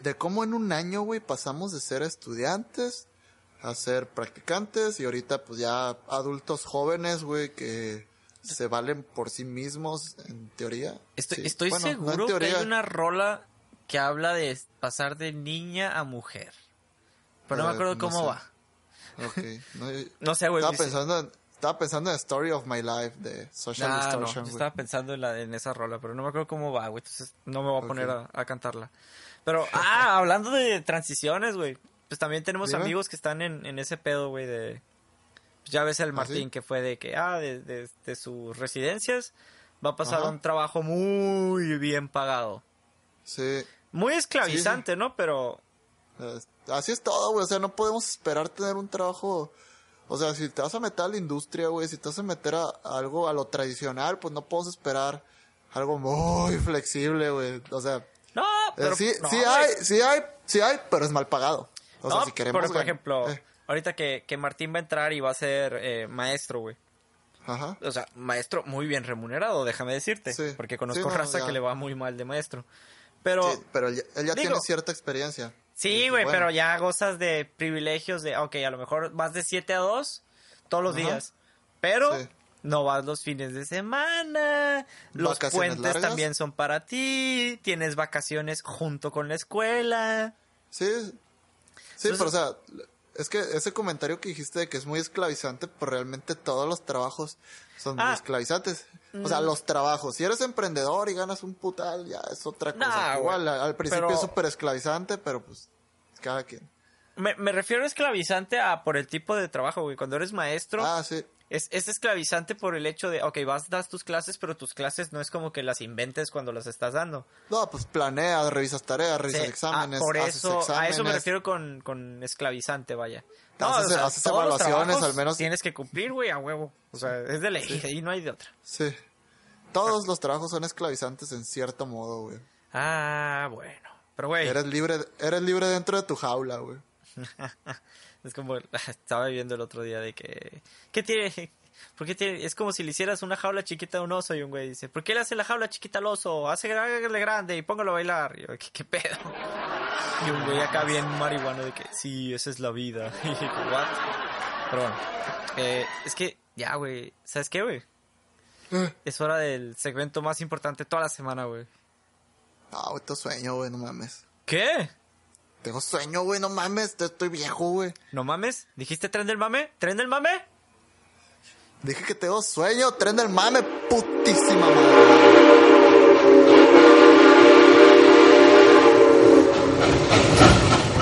Speaker 2: de cómo en un año, güey, pasamos de ser estudiantes a ser practicantes y ahorita pues ya adultos jóvenes, güey, que se valen por sí mismos, en teoría.
Speaker 1: Estoy,
Speaker 2: Sí.
Speaker 1: estoy
Speaker 2: Bueno, no en
Speaker 1: seguro que hay una rola que habla de pasar de niña a mujer. Pero no me
Speaker 2: Eh,
Speaker 1: acuerdo
Speaker 2: no
Speaker 1: cómo
Speaker 2: sé.
Speaker 1: va.
Speaker 2: Ok. No,
Speaker 1: No sé, güey.
Speaker 2: estaba pensando en, estaba pensando en Story of My Life de Social
Speaker 1: Ah, no,
Speaker 2: Distortion,
Speaker 1: yo estaba pensando en, la, en esa rola, pero no me acuerdo cómo va, güey. Entonces no me voy a poner a, a cantarla. Pero, ah, hablando de transiciones, güey. Pues también tenemos
Speaker 2: Dime.
Speaker 1: amigos que están en, en ese pedo, güey, de... pues ya ves el
Speaker 2: ¿Ah,
Speaker 1: Martín
Speaker 2: sí?
Speaker 1: que fue de que, ah, de, de- de sus residencias va a pasar
Speaker 2: Ajá.
Speaker 1: a un trabajo muy bien pagado.
Speaker 2: Sí.
Speaker 1: Muy esclavizante, ¿no? Pero
Speaker 2: Así es todo, güey. O sea, no podemos esperar tener un trabajo. O sea, si te vas a meter a la industria, güey, si te vas a meter a, a algo, a lo tradicional, pues no podemos esperar algo muy flexible, güey. O sea,
Speaker 1: No,
Speaker 2: eh,
Speaker 1: pero
Speaker 2: sí,
Speaker 1: no,
Speaker 2: sí hay, sí hay, sí hay, pero es mal pagado. O
Speaker 1: No,
Speaker 2: sea, si queremos.
Speaker 1: pero, por ejemplo,
Speaker 2: eh,
Speaker 1: ahorita que, que Martín va a entrar y va a ser eh, maestro, güey.
Speaker 2: ajá.
Speaker 1: O sea, maestro muy bien remunerado, déjame decirte.
Speaker 2: Sí.
Speaker 1: Porque conozco
Speaker 2: Sí, no,
Speaker 1: raza
Speaker 2: ya.
Speaker 1: que le va muy mal de maestro. Pero,
Speaker 2: Sí, pero él ya, él ya
Speaker 1: digo-
Speaker 2: tiene cierta experiencia.
Speaker 1: sí, güey,
Speaker 2: bueno,
Speaker 1: pero ya gozas de privilegios de, ok, a lo mejor vas de 7 a 2 todos los
Speaker 2: Ajá.
Speaker 1: días. Pero
Speaker 2: Sí.
Speaker 1: no vas los fines de semana. Los puentes
Speaker 2: largas.
Speaker 1: también son para ti. Tienes vacaciones junto con la escuela.
Speaker 2: Sí, sí,
Speaker 1: Entonces-
Speaker 2: pero o sea, es que ese comentario que dijiste de que es muy esclavizante, pues realmente todos los trabajos son muy
Speaker 1: Ah.
Speaker 2: esclavizantes. O sea, los trabajos. Si eres emprendedor y ganas un putal, ya es otra cosa.
Speaker 1: Nah,
Speaker 2: Igual, al al principio
Speaker 1: pero-
Speaker 2: es súper esclavizante, pero pues cada quien.
Speaker 1: Me, me refiero a esclavizante a por el tipo de trabajo, güey. Cuando eres maestro,
Speaker 2: Ah, sí.
Speaker 1: es, es esclavizante por el hecho de, ok, vas, das tus clases, pero tus clases no es como que las inventes cuando las estás dando.
Speaker 2: No, pues planeas, revisas tareas, revisas
Speaker 1: Sí,
Speaker 2: exámenes,
Speaker 1: ah, por
Speaker 2: haces
Speaker 1: eso, a eso me
Speaker 2: exámenes.
Speaker 1: refiero con, con esclavizante, vaya.
Speaker 2: Haces- haces evaluaciones, al menos.
Speaker 1: Tienes que cumplir, güey, a huevo. O sea, es de ley, y no hay de otra.
Speaker 2: Sí. Todos los trabajos son esclavizantes en cierto modo, güey.
Speaker 1: Ah, bueno. Pero, güey,
Speaker 2: Eres libre, eres libre dentro de tu jaula, güey.
Speaker 1: es como, estaba viendo el otro día de que, ¿qué tiene? ¿Por qué tiene? Es como si le hicieras una jaula chiquita a un oso y un güey dice, ¿por qué le hace la jaula chiquita al oso? Hace grande grande y póngalo a bailar. Y yo, ¿qué, qué pedo? Y un güey acá bien marihuano de que, sí, esa es la vida. Y dije, ¿what? Pero bueno, eh, es que, ya, güey, ¿sabes qué, güey?
Speaker 2: Eh.
Speaker 1: Es hora del segmento más importante toda la semana, güey.
Speaker 2: Ah, güey, tengo sueño, güey, no mames.
Speaker 1: ¿Qué?
Speaker 2: Tengo sueño, güey, no mames, estoy viejo, güey.
Speaker 1: ¿No mames? ¿Dijiste tren del mame? ¿Tren del mame?
Speaker 2: Dije que tengo sueño, tren del mame, putísima madre.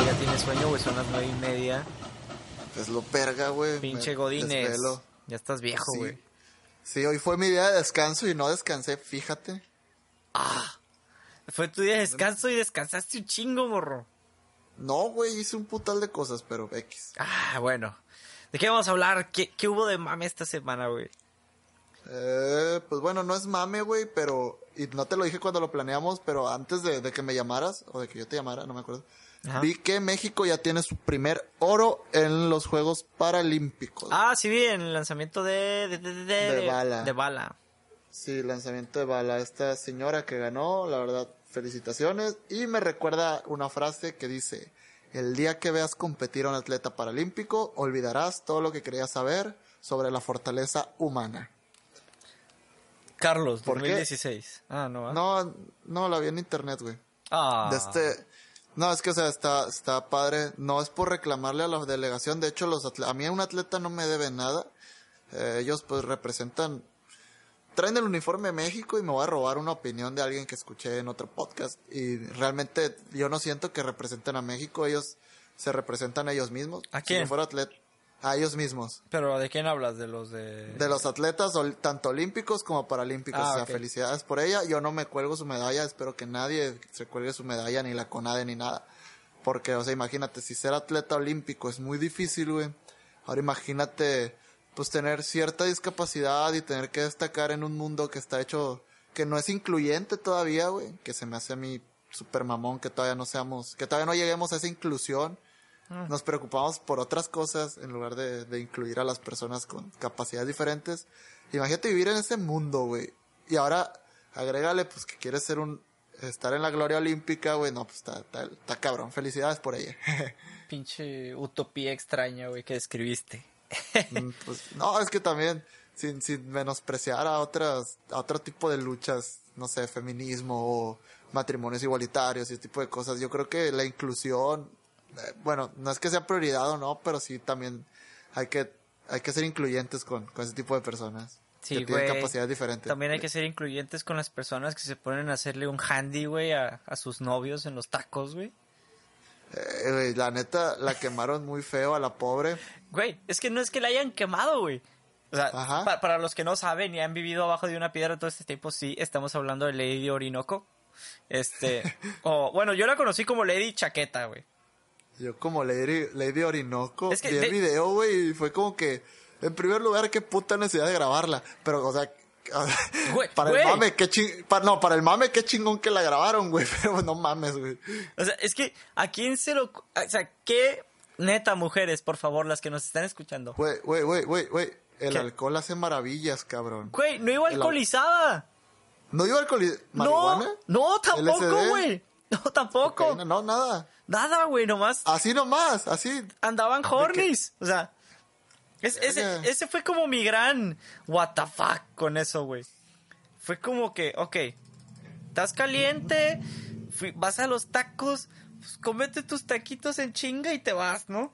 Speaker 1: Ya tienes sueño, güey, son las nueve y media.
Speaker 2: Es lo verga, güey.
Speaker 1: Pinche
Speaker 2: desvelo.
Speaker 1: Ya estás viejo,
Speaker 2: Sí.
Speaker 1: güey.
Speaker 2: Sí, hoy fue mi día de descanso y no descansé, fíjate.
Speaker 1: Fue tu día de descanso y descansaste un chingo, morro.
Speaker 2: No, güey, hice un putal de cosas, pero X.
Speaker 1: Ah, bueno. ¿De qué vamos a hablar? ¿Qué, qué hubo de mame esta semana, güey?
Speaker 2: Eh, pues bueno, no es mame, güey, pero... Y no te lo dije cuando lo planeamos, pero antes de, de que me llamaras, o de que yo te llamara, no me acuerdo.
Speaker 1: Ajá.
Speaker 2: Vi que México ya tiene su primer oro en los Juegos Paralímpicos.
Speaker 1: Ah, sí, vi en el lanzamiento de... De, de, de,
Speaker 2: De bala.
Speaker 1: De bala.
Speaker 2: Sí, lanzamiento de bala. Esta señora que ganó, la verdad, felicitaciones. Y me recuerda una frase que dice, el día que veas competir a un atleta paralímpico, olvidarás todo lo que querías saber sobre la fortaleza humana.
Speaker 1: Carlos,
Speaker 2: ¿Por qué?
Speaker 1: 2016. Ah, no. ¿ah?
Speaker 2: No, no, la vi en internet, güey.
Speaker 1: Ah.
Speaker 2: De este... No, es que, o sea, está, está padre. No es por reclamarle a la delegación. De hecho, los a mí un atleta no me debe nada. Eh, ellos, pues, representan... Traen el uniforme de México y me voy a robar una opinión de alguien que escuché en otro podcast. Y realmente yo no siento que representen a México. Ellos se representan a ellos mismos.
Speaker 1: ¿A
Speaker 2: Si
Speaker 1: quién?
Speaker 2: yo fuera atleta... A ellos mismos.
Speaker 1: Pero ¿de quién hablas? De los de...
Speaker 2: De los atletas, tanto olímpicos como paralímpicos.
Speaker 1: Ah,
Speaker 2: o sea, felicidades por ella. Yo no me cuelgo su medalla. Espero que nadie se cuelgue su medalla, ni la CONADE, ni nada. Porque, o sea, imagínate, si ser atleta olímpico es muy difícil, güey. Ahora imagínate, pues tener cierta discapacidad y tener que destacar en un mundo que está hecho, que no es incluyente todavía, güey. Que se me hace a mí super mamón que todavía no seamos, que todavía no lleguemos a esa inclusión. Nos preocupamos por otras cosas en lugar de, de incluir a las personas con capacidades diferentes. Imagínate vivir en ese mundo, güey. Y ahora agrégale, pues, que quieres ser un, estar en la gloria olímpica, güey. No, pues está, está, está cabrón. Felicidades por ella.
Speaker 1: Pinche utopía extraña, güey, que describiste.
Speaker 2: Mm, pues, no, es que también, sin, sin menospreciar a otras, a otro tipo de luchas, no sé, feminismo o matrimonios igualitarios y ese tipo de cosas. Yo creo que la inclusión, eh, bueno, no es que sea prioridad o no, pero sí también hay que, hay que ser incluyentes con, con ese tipo de personas.
Speaker 1: Sí,
Speaker 2: que tienen capacidades diferentes.
Speaker 1: También hay que ser incluyentes con las personas que se ponen a hacerle un handy, güey, a, a sus novios en los tacos, güey.
Speaker 2: Eh, la neta, la quemaron muy feo a la pobre.
Speaker 1: Güey, es que no es que la hayan quemado, güey. O sea, pa- para los que no saben y han vivido abajo de una piedra todo este tiempo, sí, estamos hablando de Lady Orinoco. Este, o bueno, yo la conocí como Lady Chaqueta, güey.
Speaker 2: Yo como Lady, Lady Orinoco,
Speaker 1: Es que
Speaker 2: vi el
Speaker 1: de-
Speaker 2: video, güey, y fue como que, en primer lugar, qué puta necesidad de grabarla. Pero, o sea,
Speaker 1: Güey,
Speaker 2: para
Speaker 1: güey.
Speaker 2: el mame, qué ching... no, para el mame, qué chingón que la grabaron, güey. Pero no mames, güey.
Speaker 1: O sea, es que a quién se lo... O sea, qué neta, mujeres, por favor, las que nos están escuchando.
Speaker 2: Güey, güey, güey, güey, güey. El
Speaker 1: ¿Qué?
Speaker 2: alcohol hace maravillas, cabrón.
Speaker 1: Güey, no iba
Speaker 2: El-
Speaker 1: alcoholizada.
Speaker 2: ¿No iba alcohol? ¿Marihuana?
Speaker 1: No, no, tampoco, güey. No, tampoco.
Speaker 2: No, nada.
Speaker 1: Nada, güey, nomás
Speaker 2: Así nomás, así.
Speaker 1: andaban hornies. O sea, es- ese, fue como mi gran what the fuck con eso, güey. Fue como que, ok, estás caliente, fui- vas a los tacos, pues comete tus taquitos en chinga y te vas, ¿no?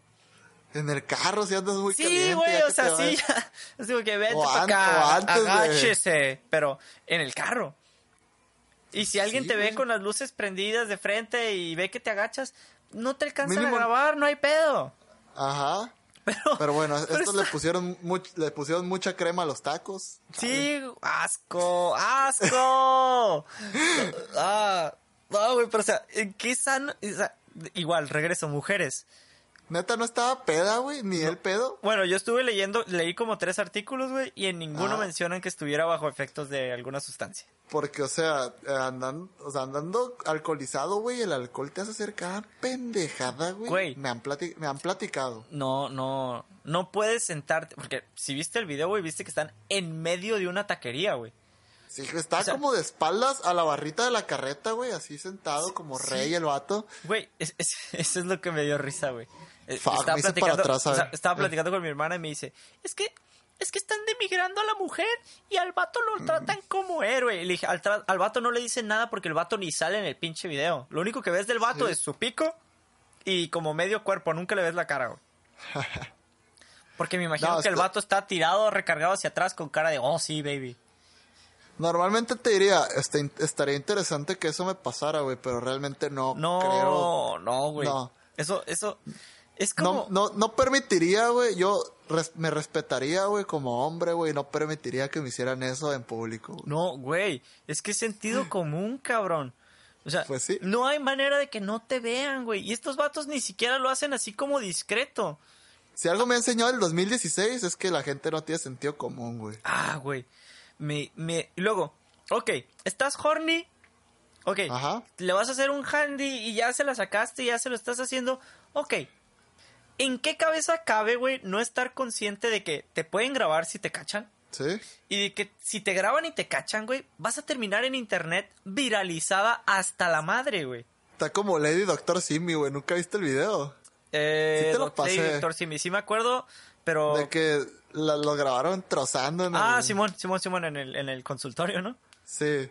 Speaker 2: En el carro, si andas muy
Speaker 1: Sí,
Speaker 2: caliente.
Speaker 1: güey,
Speaker 2: ya
Speaker 1: o sea, sí, ya. Así que vete para acá,
Speaker 2: antes de-
Speaker 1: agáchese, pero en el carro. Y si alguien
Speaker 2: Sí,
Speaker 1: te ve
Speaker 2: güey.
Speaker 1: con las luces prendidas de frente y ve que te agachas, no te alcanzan
Speaker 2: Mínimo-
Speaker 1: a grabar, no hay pedo.
Speaker 2: Ajá.
Speaker 1: Pero,
Speaker 2: Pero bueno,
Speaker 1: pero
Speaker 2: estos
Speaker 1: está-
Speaker 2: le pusieron much- le pusieron mucha crema a los tacos.
Speaker 1: Sí, asco, asco. ah, no, güey, pero o sea, ¿en qué sano? o sea, igual, regreso, mujeres.
Speaker 2: Neta, no estaba peda, güey, ni el pedo.
Speaker 1: Bueno, yo estuve leyendo, leí como tres artículos, güey, y en ninguno
Speaker 2: Ah.
Speaker 1: mencionan que estuviera bajo efectos de alguna sustancia.
Speaker 2: Porque, o sea, andan, o sea, andando alcoholizado, güey, el alcohol te hace hacer cada pendejada, güey. Me han, plati- me han platicado.
Speaker 1: No, no, no puedes sentarte, porque si viste el video, güey, viste que están en medio de una taquería, güey.
Speaker 2: Sí, está
Speaker 1: O sea-
Speaker 2: como de espaldas a la barrita de la carreta, güey, así sentado como rey el vato.
Speaker 1: Güey, es- es- eso es lo que me dio risa, güey. Eh,
Speaker 2: Fuck, hice para atrás,
Speaker 1: o sea,
Speaker 2: ¿sabes?
Speaker 1: estaba platicando con mi hermana y me dice, es que, es que están demigrando a la mujer y al vato lo
Speaker 2: Mm.
Speaker 1: tratan como héroe. Y le dije, al, vato no le dicen nada porque el vato ni sale en el pinche video. Lo único que ves del vato
Speaker 2: Sí.
Speaker 1: es su pico y como medio cuerpo, nunca le ves la cara, güey. Porque me imagino
Speaker 2: No,
Speaker 1: que el vato está tirado, recargado hacia atrás con cara de, oh, sí, baby.
Speaker 2: Normalmente te diría, este, estaría interesante que eso me pasara, güey, pero realmente no,
Speaker 1: No,
Speaker 2: creo.
Speaker 1: no, güey.
Speaker 2: No.
Speaker 1: Eso, eso, es como...
Speaker 2: No, no, no permitiría, güey, yo res- me respetaría, güey, como hombre, güey, no permitiría que me hicieran eso en público.
Speaker 1: No, güey, es que es sentido común, cabrón. O sea,
Speaker 2: Pues sí.
Speaker 1: no hay manera de que no te vean, güey. Y estos vatos ni siquiera lo hacen así como discreto.
Speaker 2: Si algo me ha enseñado el 2016 es que la gente no tiene sentido común, güey.
Speaker 1: Ah, güey. Me, me, luego, ok, estás horny. Ok,
Speaker 2: Ajá.
Speaker 1: le vas a hacer un handy y ya se la sacaste y ya se lo estás haciendo. Ok, ¿en qué cabeza cabe, güey, no estar consciente de que te pueden grabar si te cachan?
Speaker 2: ¿Sí?
Speaker 1: Y de que si te graban y te cachan, güey, vas a terminar en internet viralizada hasta la madre, güey.
Speaker 2: Está como Lady Doctor Simi, güey. ¿Nunca viste el video?
Speaker 1: Eh,
Speaker 2: Sí te lo
Speaker 1: Doc- Lady
Speaker 2: pasé.
Speaker 1: Doctor Simi, sí me acuerdo, pero...
Speaker 2: De que la- lo grabaron trozando en
Speaker 1: Ah,
Speaker 2: el-
Speaker 1: Simón, Simón, Simón, en el, en el consultorio, ¿no?
Speaker 2: Sí.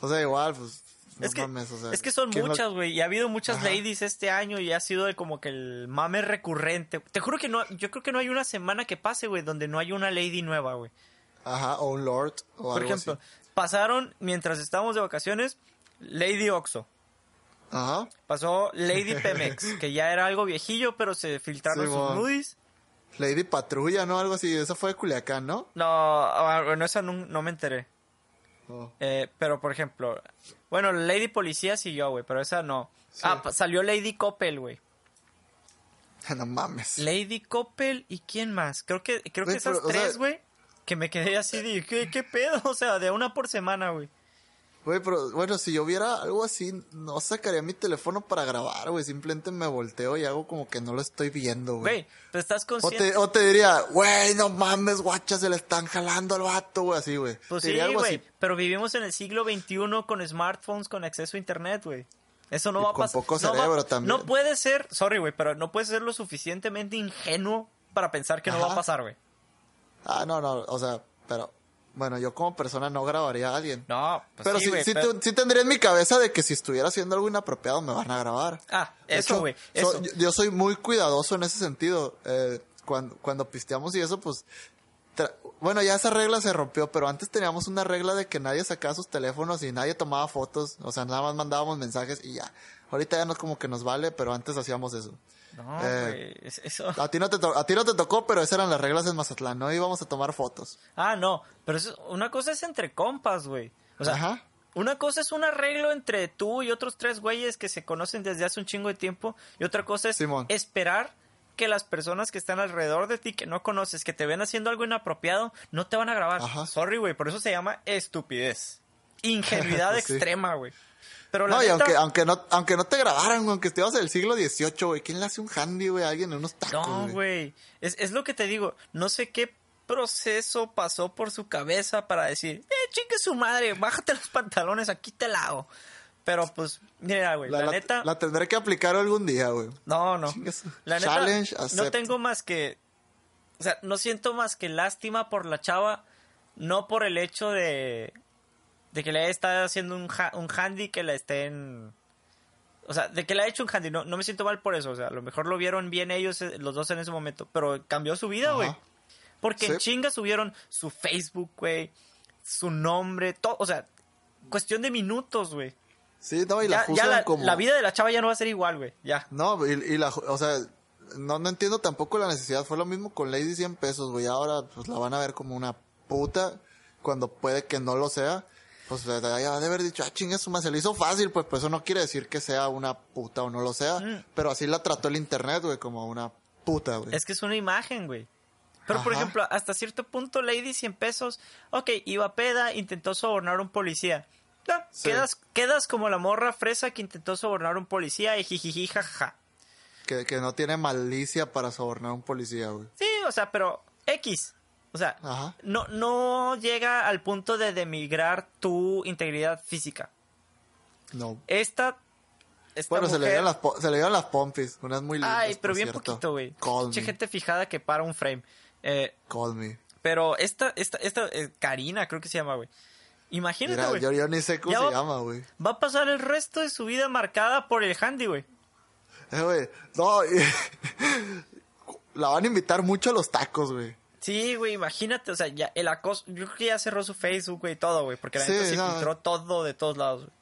Speaker 2: O sea, igual, pues. No
Speaker 1: es, que,
Speaker 2: mames, o sea,
Speaker 1: es que son
Speaker 2: ¿quién lo-
Speaker 1: muchas, güey. Y ha habido muchas
Speaker 2: Ajá.
Speaker 1: ladies este año y ha sido de como que el mame recurrente. Te juro que no, yo creo que no hay una semana que pase, güey, donde no hay una lady nueva, güey.
Speaker 2: Ajá, o un Lord o
Speaker 1: Por
Speaker 2: algo
Speaker 1: ejemplo,
Speaker 2: así.
Speaker 1: pasaron, mientras estábamos de vacaciones, Lady Oxo.
Speaker 2: Ajá.
Speaker 1: Pasó Lady Pemex, que ya era algo viejillo, pero se filtraron sus
Speaker 2: Simón.
Speaker 1: nudies.
Speaker 2: Lady Patrulla, ¿no? Algo así. Esa fue de Culiacán, ¿no?
Speaker 1: No, ah, bueno, esa no, no me enteré.
Speaker 2: Oh.
Speaker 1: Eh, pero, por ejemplo, bueno, Lady Policía siguió, güey, pero esa no.
Speaker 2: Sí.
Speaker 1: Ah, salió Lady Coppel, güey.
Speaker 2: No mames.
Speaker 1: Lady Coppel y quién más. Creo que, creo que esas
Speaker 2: pero, o sea-
Speaker 1: tres, güey, que me quedé así de, ¿qué, qué pedo? O sea, de una por semana, güey.
Speaker 2: Güey, pero bueno, si yo viera algo así, no sacaría mi teléfono para grabar, güey. Simplemente me volteo y hago como que no lo estoy viendo, güey.
Speaker 1: Güey, te estás
Speaker 2: O
Speaker 1: consciente.
Speaker 2: te, o te diría, güey, no mames, guacha, se le están jalando al vato, güey, así, güey.
Speaker 1: Pues
Speaker 2: Te
Speaker 1: sí, güey. Pero vivimos en el siglo XXI con smartphones, con acceso a internet, güey. Eso no
Speaker 2: Y
Speaker 1: va a
Speaker 2: con
Speaker 1: pasar.
Speaker 2: poco
Speaker 1: no va-
Speaker 2: cerebro también.
Speaker 1: No puede ser, sorry, güey, pero no puede ser lo suficientemente ingenuo para pensar que no va a pasar, güey.
Speaker 2: Ah, no, no, o sea, pero, bueno, yo como persona no grabaría a alguien.
Speaker 1: No, pues
Speaker 2: pero
Speaker 1: sí,
Speaker 2: sí, sí,
Speaker 1: pero-
Speaker 2: tu- sí tendría en mi cabeza de que si estuviera haciendo algo inapropiado me van a grabar.
Speaker 1: Ah, eso, güey.
Speaker 2: so- yo, yo soy muy cuidadoso en ese sentido. Eh, cuando, cuando pisteamos y eso, pues... Bueno, ya esa regla se rompió, pero antes teníamos una regla de que nadie sacaba sus teléfonos y nadie tomaba fotos. O sea, nada más mandábamos mensajes y ya. Ahorita ya no es como que nos vale, pero antes hacíamos eso.
Speaker 1: No,
Speaker 2: eh,
Speaker 1: güey. es- Eso.
Speaker 2: A ti, no te a ti no te tocó, pero esas eran las reglas en Mazatlán. No íbamos a tomar fotos.
Speaker 1: Ah, no. Pero eso, una cosa es entre compas, güey. O sea,
Speaker 2: Ajá.
Speaker 1: Una cosa es un arreglo entre tú y otros tres güeyes que se conocen desde hace un chingo de tiempo. Y otra cosa es
Speaker 2: Simón.
Speaker 1: esperar que las personas que están alrededor de ti, que no conoces, que te ven haciendo algo inapropiado, no te van a grabar.
Speaker 2: Ajá.
Speaker 1: Sorry, güey. Por eso se llama estupidez. Ingenuidad
Speaker 2: sí.
Speaker 1: extrema, güey. Pero la
Speaker 2: No, y aunque, aunque no, aunque no te grabaran, güey, aunque estuvieras en el siglo XVIII, güey, ¿quién le hace un handy, güey, a alguien en unos tacos,
Speaker 1: No, güey. Es, es lo que te digo. No sé qué proceso pasó por su cabeza para decir, eh, chingue su madre, bájate los pantalones, aquí te la hago. Pero pues, mira, güey, la,
Speaker 2: La, la-
Speaker 1: neta...
Speaker 2: la tendré que aplicar algún día, güey.
Speaker 1: No, no. La neta,
Speaker 2: Challenge
Speaker 1: no
Speaker 2: accept.
Speaker 1: tengo más que... O sea, no siento más que lástima por la chava, no por el hecho de... De que le haya estado haciendo un, ha- un handy que la estén... O sea, de que le ha hecho un handy, no, no me siento mal por eso. O sea, a lo mejor lo vieron bien ellos, eh, los dos en ese momento. Pero cambió su vida, güey. Porque en
Speaker 2: Sí.
Speaker 1: chinga subieron su Facebook, güey. Su nombre, todo. O sea, cuestión de minutos, güey.
Speaker 2: Sí, no, y la
Speaker 1: Ya, ya la,
Speaker 2: como...
Speaker 1: la vida de la chava ya no va a ser igual, güey. Ya.
Speaker 2: No, y, y la, o sea, no, no entiendo tampoco la necesidad. Fue lo mismo con Lady 100 pesos, güey. Ahora, pues, la van a ver como una puta cuando puede que no lo sea. Pues, ya de haber dicho, ah, chingue su se le hizo fácil, pues, pues eso no quiere decir que sea una puta o no lo sea.
Speaker 1: Mm.
Speaker 2: Pero así la trató el internet, güey, como una puta, güey.
Speaker 1: Es que es una imagen, güey. Pero, por ejemplo, hasta cierto punto, Lady 100 pesos, ok, iba peda, intentó sobornar a un policía.
Speaker 2: Sí.
Speaker 1: quedas, quedas como la morra fresa que intentó sobornar a un policía y jijiji, jajaja.
Speaker 2: Que, que no tiene malicia para sobornar a un policía, güey.
Speaker 1: Sí, o sea, pero X. O sea,
Speaker 2: Ajá.
Speaker 1: no, no llega al punto de demigrar tu integridad física.
Speaker 2: No.
Speaker 1: Esta, esta
Speaker 2: Bueno, se le,
Speaker 1: mujer-
Speaker 2: dieron las, po- se le dieron las pompis. Unas muy lindas,
Speaker 1: Ay, pero bien
Speaker 2: cierto.
Speaker 1: poquito, güey. Mucha gente fijada que para un frame. Eh,
Speaker 2: Call me.
Speaker 1: pero esta, esta, esta, eh, Karina, creo que se llama, güey. Imagínate, güey.
Speaker 2: yo, yo ni sé cómo
Speaker 1: Ya
Speaker 2: se
Speaker 1: va-
Speaker 2: llama, güey.
Speaker 1: Va a pasar el resto de su vida marcada por el handy, güey.
Speaker 2: Eh, güey. No, la van a invitar mucho a los tacos, güey.
Speaker 1: Sí, güey, imagínate, o sea, ya el acoso, yo creo que ya cerró su Facebook, güey, todo, güey, porque la
Speaker 2: Sí,
Speaker 1: neta se
Speaker 2: no.
Speaker 1: filtró todo de todos lados, güey.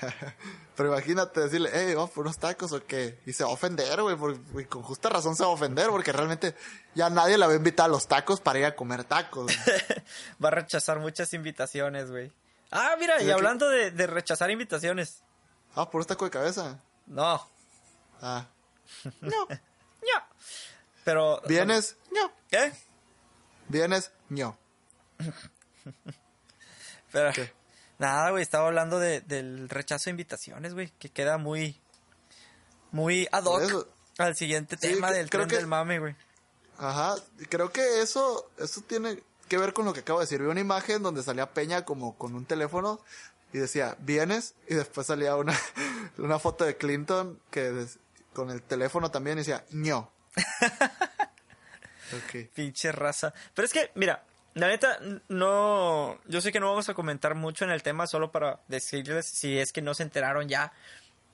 Speaker 2: Pero imagínate decirle, hey, vamos por unos tacos o qué. Y se va a ofender, güey. por- güey, Con justa razón se va a ofender porque realmente ya nadie la va a invitar a los tacos para ir a comer tacos.
Speaker 1: Va a rechazar muchas invitaciones, güey. Ah, mira, y
Speaker 2: que-
Speaker 1: hablando de, de rechazar invitaciones.
Speaker 2: ah, por un taco de cabeza.
Speaker 1: No,
Speaker 2: Ah.
Speaker 1: no, no. Pero...
Speaker 2: ¿Vienes? No.
Speaker 1: ¿Qué?
Speaker 2: ¿Vienes? No.
Speaker 1: Pero...
Speaker 2: ¿Qué?
Speaker 1: Nada, güey, estaba hablando de, del rechazo de invitaciones, güey, que queda muy... Muy ad hoc al siguiente
Speaker 2: Sí,
Speaker 1: tema del
Speaker 2: creo
Speaker 1: tren
Speaker 2: que-
Speaker 1: del mame, güey.
Speaker 2: Ajá. Creo que eso, eso tiene que ver con lo que acabo de decir. Vi una imagen donde salía Peña como con un teléfono y decía, ¿vienes? Y después salía una, una foto de Clinton que des- con el teléfono también decía, no. Ok.
Speaker 1: Pinche raza. Pero es que, mira, la neta, no. Yo sé que no vamos a comentar mucho en el tema, solo para decirles si es que no se enteraron ya.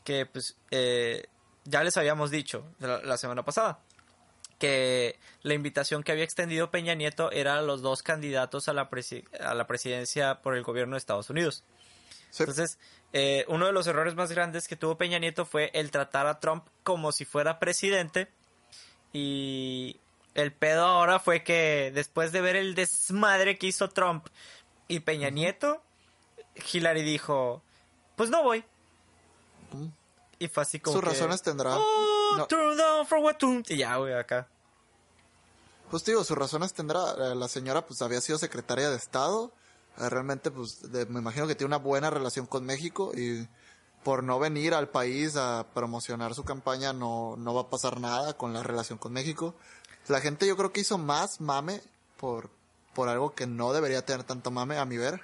Speaker 1: Que, pues, eh, ya les habíamos dicho la, la semana pasada. Que la invitación que había extendido Peña Nieto era a los dos candidatos a la, presi- a la presidencia por el gobierno de Estados Unidos.
Speaker 2: Sí.
Speaker 1: Entonces, eh, uno de los errores más grandes que tuvo Peña Nieto fue el tratar a Trump como si fuera presidente. Y el pedo ahora fue que después de ver el desmadre que hizo Trump y Peña Nieto, Hillary dijo, pues no voy. Y fue así como
Speaker 2: Sus
Speaker 1: que,
Speaker 2: razones tendrá.
Speaker 1: "Oh,
Speaker 2: No.
Speaker 1: turn down for what to-" Y ya, güey, acá.
Speaker 2: Pues digo, sus razones tendrá. Eh, La señora pues había sido secretaria de Estado. Eh, Realmente pues de- me imagino que tiene una buena relación con México y por no venir al país a promocionar su campaña no, no va a pasar nada con la relación con México. La gente yo creo que hizo más mame por, por algo que no debería tener tanto mame a mi ver.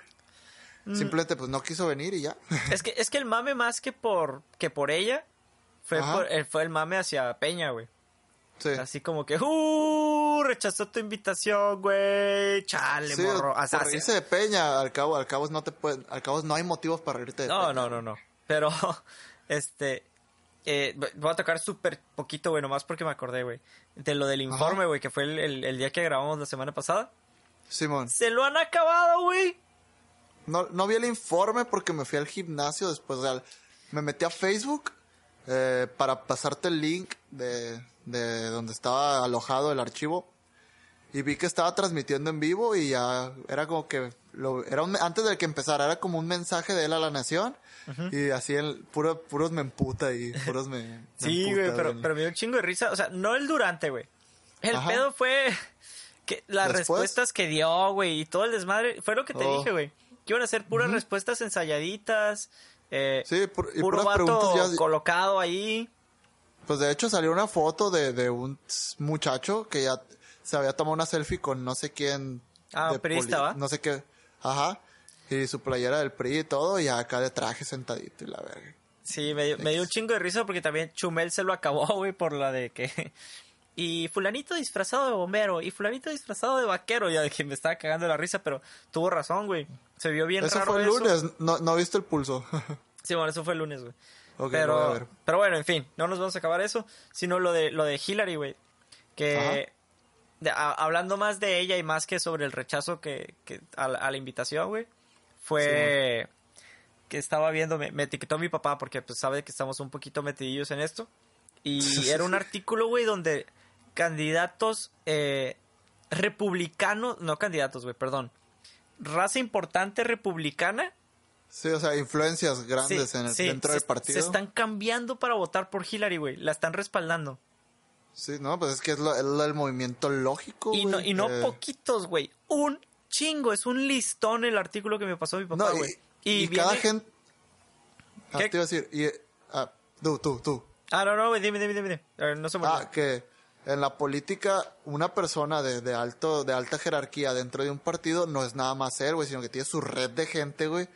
Speaker 1: Mm.
Speaker 2: Simplemente pues no quiso venir y ya.
Speaker 1: Es que, es que el mame más que por, que por ella fue, por- eh, fue el mame hacia Peña, güey.
Speaker 2: sí.
Speaker 1: Así como que, ¡uh! Rechazó tu invitación, güey. Chale,
Speaker 2: Sí,
Speaker 1: morro. Sea,
Speaker 2: por reírse de Peña, al cabo, al cabo no te pueden, al cabo no hay motivos para reírte de
Speaker 1: No,
Speaker 2: Peña.
Speaker 1: no, no, no. Pero, este. Eh, voy a tocar súper poquito, güey, nomás porque me acordé, güey. De lo del informe, güey, que fue el, el- el día que grabamos la semana pasada.
Speaker 2: Simón.
Speaker 1: ¡Se lo han acabado, güey!
Speaker 2: No, no vi el informe porque me fui al gimnasio después. O sea, me metí a Facebook eh, para pasarte el link de, de donde estaba alojado el archivo. Y vi que estaba transmitiendo en vivo y ya era como que... Lo, era un- antes de que empezara, era como un mensaje de él a la nación. Y así, el, puro, puros me emputa y puros me... me
Speaker 1: Sí, güey, pero, pero me dio un chingo de risa. O sea, no el durante, güey. El
Speaker 2: Ajá.
Speaker 1: pedo fue que las
Speaker 2: ¿Después?
Speaker 1: respuestas que dio, güey, y todo el desmadre. Fue lo que te
Speaker 2: Oh.
Speaker 1: dije, güey. Que iban a ser puras respuestas ensayaditas. Eh,
Speaker 2: Sí, pu- y
Speaker 1: puro
Speaker 2: puras
Speaker 1: vato
Speaker 2: ya-
Speaker 1: colocado ahí.
Speaker 2: Pues de hecho salió una foto de, de un muchacho que ya se había tomado una selfie con no sé quién.
Speaker 1: Ah,
Speaker 2: de
Speaker 1: priista, ¿va?
Speaker 2: No sé qué. Ajá. Y su playera del PRI y todo, y acá de traje sentadito y la verga.
Speaker 1: Sí, me dio, me dio un chingo de risa porque también Chumel se lo acabó, güey, por la de que... Y fulanito disfrazado de bombero, y fulanito disfrazado de vaquero. Ya de que me estaba cagando la risa, pero tuvo razón, güey. Se vio bien
Speaker 2: Eso
Speaker 1: raro
Speaker 2: fue el
Speaker 1: eso.
Speaker 2: lunes, no, no viste el pulso.
Speaker 1: Sí, bueno, eso fue el lunes, güey.
Speaker 2: Ok, lo voy a
Speaker 1: pero,
Speaker 2: ver.
Speaker 1: pero bueno, en fin, no nos vamos a acabar eso, sino lo de lo de Hillary, güey. Que de- a- hablando más de ella y más que sobre el rechazo que, que a la invitación, güey, fue que estaba viendo, me, me etiquetó mi papá porque pues sabe que estamos un poquito metidillos en esto. Y era un artículo, güey, donde candidatos eh, republicanos, no candidatos, güey, perdón. Raza importante republicana
Speaker 2: Sí, o sea, influencias grandes
Speaker 1: Sí,
Speaker 2: en el-
Speaker 1: sí,
Speaker 2: dentro
Speaker 1: se,
Speaker 2: del partido.
Speaker 1: Se están cambiando para votar por Hillary, güey. La están respaldando.
Speaker 2: Sí, no, pues es que es, lo, el movimiento lógico.
Speaker 1: Y no, y no poquitos, güey. Un chingo. Es un listón el artículo que me pasó mi papá,
Speaker 2: No,
Speaker 1: güey.
Speaker 2: y, y cada gente. Ah,
Speaker 1: ¿Qué?
Speaker 2: te iba a decir, y, ah, tú, tú, tú.
Speaker 1: Ah, no, no, güey. Dime, dime, dime. ver, no se mueva.
Speaker 2: Ah, que en la política una persona de, de alto de alta jerarquía dentro de un partido no es nada más él, güey, sino que tiene su red de gente, güey.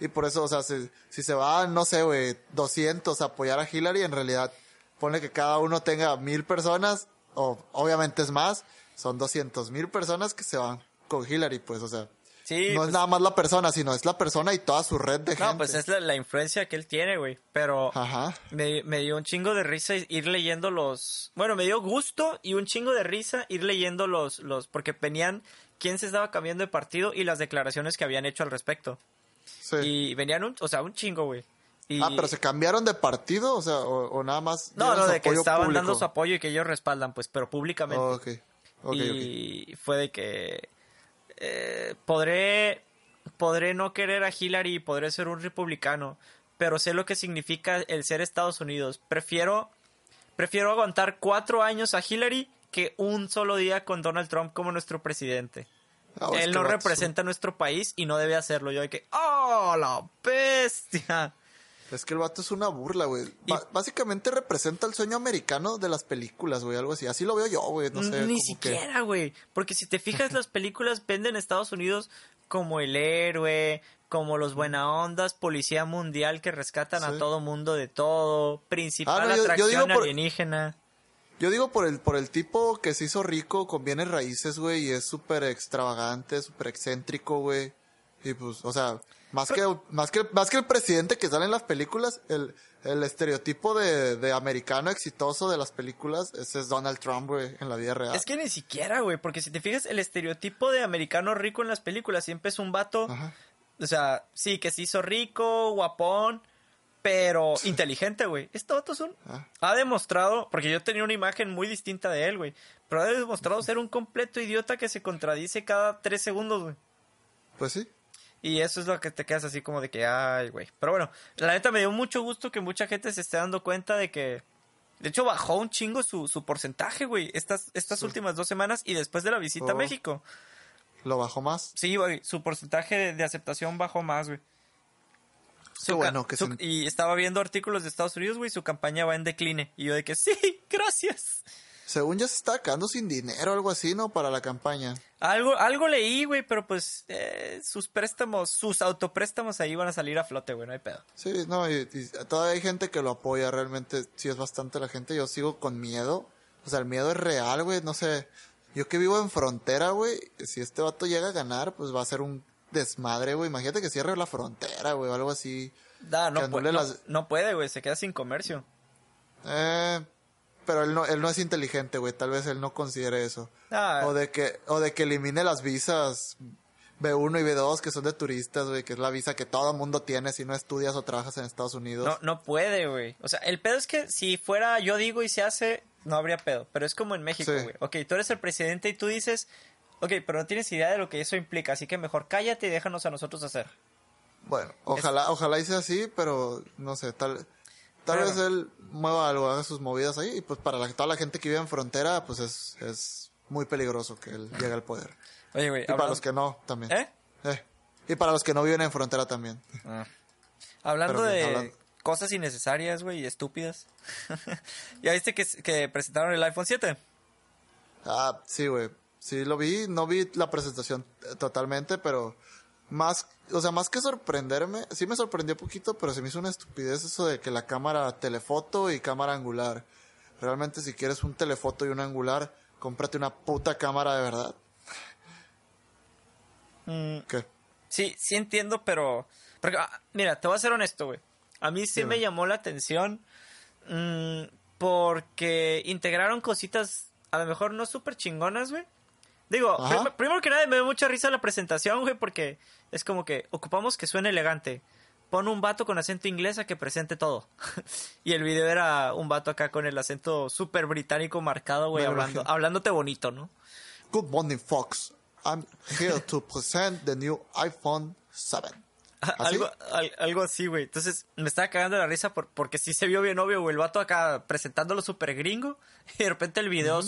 Speaker 2: Y por eso, o sea, si, si se va, no sé, güey, 200 a apoyar a Hillary, en realidad pone que cada uno tenga mil personas, o obviamente es más, son 200 mil personas que se van con Hillary, pues, o sea,
Speaker 1: sí,
Speaker 2: no
Speaker 1: pues,
Speaker 2: es nada más la persona, sino es la persona y toda su red de gente.
Speaker 1: no, pues es la, la influencia que él tiene, güey. Pero
Speaker 2: Ajá.
Speaker 1: me, me dio un chingo de risa ir leyendo los... Bueno, me dio gusto y un chingo de risa ir leyendo los... los porque venían quién se estaba cambiando de partido y las declaraciones que habían hecho al respecto.
Speaker 2: Sí.
Speaker 1: Y venían un, o sea, un chingo, güey. Y-
Speaker 2: Ah, pero se cambiaron de partido, o sea, o, o nada más.
Speaker 1: No, no, de que estaban
Speaker 2: público?
Speaker 1: dando su apoyo y que ellos respaldan, pues, pero públicamente.
Speaker 2: Oh, ok. Ok, ok.
Speaker 1: y fue de que eh, podré, podré no querer a Hillary y podré ser un republicano, pero sé lo que significa el ser Estados Unidos. Prefiero, prefiero aguantar cuatro años a Hillary que un solo día con Donald Trump como nuestro presidente.
Speaker 2: Ah,
Speaker 1: Él no representa a nuestro país y no debe hacerlo. Yo de que, ¡oh, la bestia!
Speaker 2: Es que el vato es una burla, güey. Básicamente representa el sueño americano de las películas, güey, algo así. Así lo veo yo, güey, no sé.
Speaker 1: Ni siquiera, güey. Porque si te fijas, las películas venden Estados Unidos como el héroe, como los buena ondas, policía mundial que rescatan a todo mundo de todo, principal
Speaker 2: Ah, no, yo-
Speaker 1: atracción
Speaker 2: por-
Speaker 1: alienígena.
Speaker 2: Yo digo por el, por el tipo que se hizo rico con bienes raíces, güey, y es súper extravagante, súper excéntrico, güey. Y pues, o sea, más que, más que, más que el presidente que sale en las películas, el, el estereotipo de, de americano exitoso de las películas, ese es Donald Trump, güey, en la vida real.
Speaker 1: Es que ni siquiera, güey, porque si te fijas, el estereotipo de americano rico en las películas siempre es un vato,
Speaker 2: Ajá.
Speaker 1: o sea, sí, que se hizo rico, guapón, pero inteligente, güey. Este vato es un...
Speaker 2: Ah.
Speaker 1: Ha demostrado, porque yo tenía una imagen muy distinta de él, güey, pero ha demostrado ser un completo idiota que se contradice cada tres segundos, güey.
Speaker 2: Pues sí.
Speaker 1: Y eso es lo que te quedas así como de que, ay, güey. Pero bueno, la neta me dio mucho gusto que mucha gente se esté dando cuenta de que... De hecho, bajó un chingo su, su porcentaje, güey, estas, estas últimas dos semanas y después de la visita a
Speaker 2: Oh.
Speaker 1: México.
Speaker 2: Lo bajó más.
Speaker 1: Sí, güey, su porcentaje de, de aceptación bajó más, güey. Su
Speaker 2: bueno que
Speaker 1: su-
Speaker 2: se-
Speaker 1: Y estaba viendo artículos de Estados Unidos, güey, su campaña va en decline. Y yo de que, sí, gracias.
Speaker 2: Según ya se está quedando sin dinero, algo así, ¿no? Para la campaña.
Speaker 1: Algo, algo leí, güey, pero pues eh, sus préstamos, sus autopréstamos ahí van a salir a flote, güey, no hay pedo.
Speaker 2: Sí, no, y, y todavía hay gente que lo apoya, realmente sí es bastante la gente, yo sigo con miedo, o sea, el miedo es real, güey, no sé, yo que vivo en frontera, güey, si este vato llega a ganar, pues va a ser un desmadre, güey, imagínate que cierre la frontera, güey, o algo así,
Speaker 1: Da, no,
Speaker 2: Que
Speaker 1: pu-
Speaker 2: anule
Speaker 1: no,
Speaker 2: las-
Speaker 1: no puede, güey, se queda sin comercio.
Speaker 2: eh, pero él no, él no es inteligente, güey, tal vez él no considere eso,
Speaker 1: Ah,
Speaker 2: o de que, o de que elimine las visas B1 y B2 que son de turistas, güey, que es la visa que todo mundo tiene si no estudias o trabajas en Estados Unidos.
Speaker 1: no, no puede, güey. O sea, el pedo es que si fuera yo digo y se hace, no habría pedo. Pero es como en México,
Speaker 2: Sí.
Speaker 1: güey. Ok, tú eres el presidente y tú dices, ok, pero no tienes idea de lo que eso implica, así que mejor cállate y déjanos a nosotros hacer.
Speaker 2: Bueno, ojalá, ojalá sea así, pero no sé, tal, tal vez él mueva algo, haga sus movidas ahí, y pues para la- toda la gente que vive en frontera, pues es, es muy peligroso que él llegue al poder.
Speaker 1: Oye, güey,
Speaker 2: Y para
Speaker 1: hablando-
Speaker 2: los que no, también.
Speaker 1: ¿Eh?
Speaker 2: Eh. Y para los que no viven en frontera también.
Speaker 1: Hablando
Speaker 2: Pero
Speaker 1: de cosas innecesarias, güey, y estúpidas. ¿Ya viste que, que presentaron el iPhone 7?
Speaker 2: Ah, sí, güey. Sí lo vi, no vi la presentación eh, totalmente, pero más, o sea, más que sorprenderme, sí me sorprendió poquito, pero se me hizo una estupidez eso de que la cámara telefoto y cámara angular. Realmente si quieres un telefoto y un angular, cómprate una puta cámara de verdad.
Speaker 1: Mm,
Speaker 2: ¿Qué?
Speaker 1: Sí, sí entiendo, pero... Porque, ah, mira, te voy a ser honesto, güey. A mí sí
Speaker 2: Dime.
Speaker 1: me llamó la atención mm, porque integraron cositas a lo mejor no súper chingonas, güey. Digo, prim- primero que nada me dio mucha risa la presentación, güey, porque es como que ocupamos que suene elegante. Pon un vato con acento inglés a que presente todo. y el video era un vato acá con el acento súper británico marcado, güey, hablando, hablándote bonito, ¿no?
Speaker 2: Good morning, Fox. I'm here to present the new iPhone 7. ¿Así?
Speaker 1: Algo, al- algo así, güey. Entonces me estaba cagando la risa por- porque sí se vio bien obvio, güey. El vato acá presentándolo súper gringo y de repente el video ah,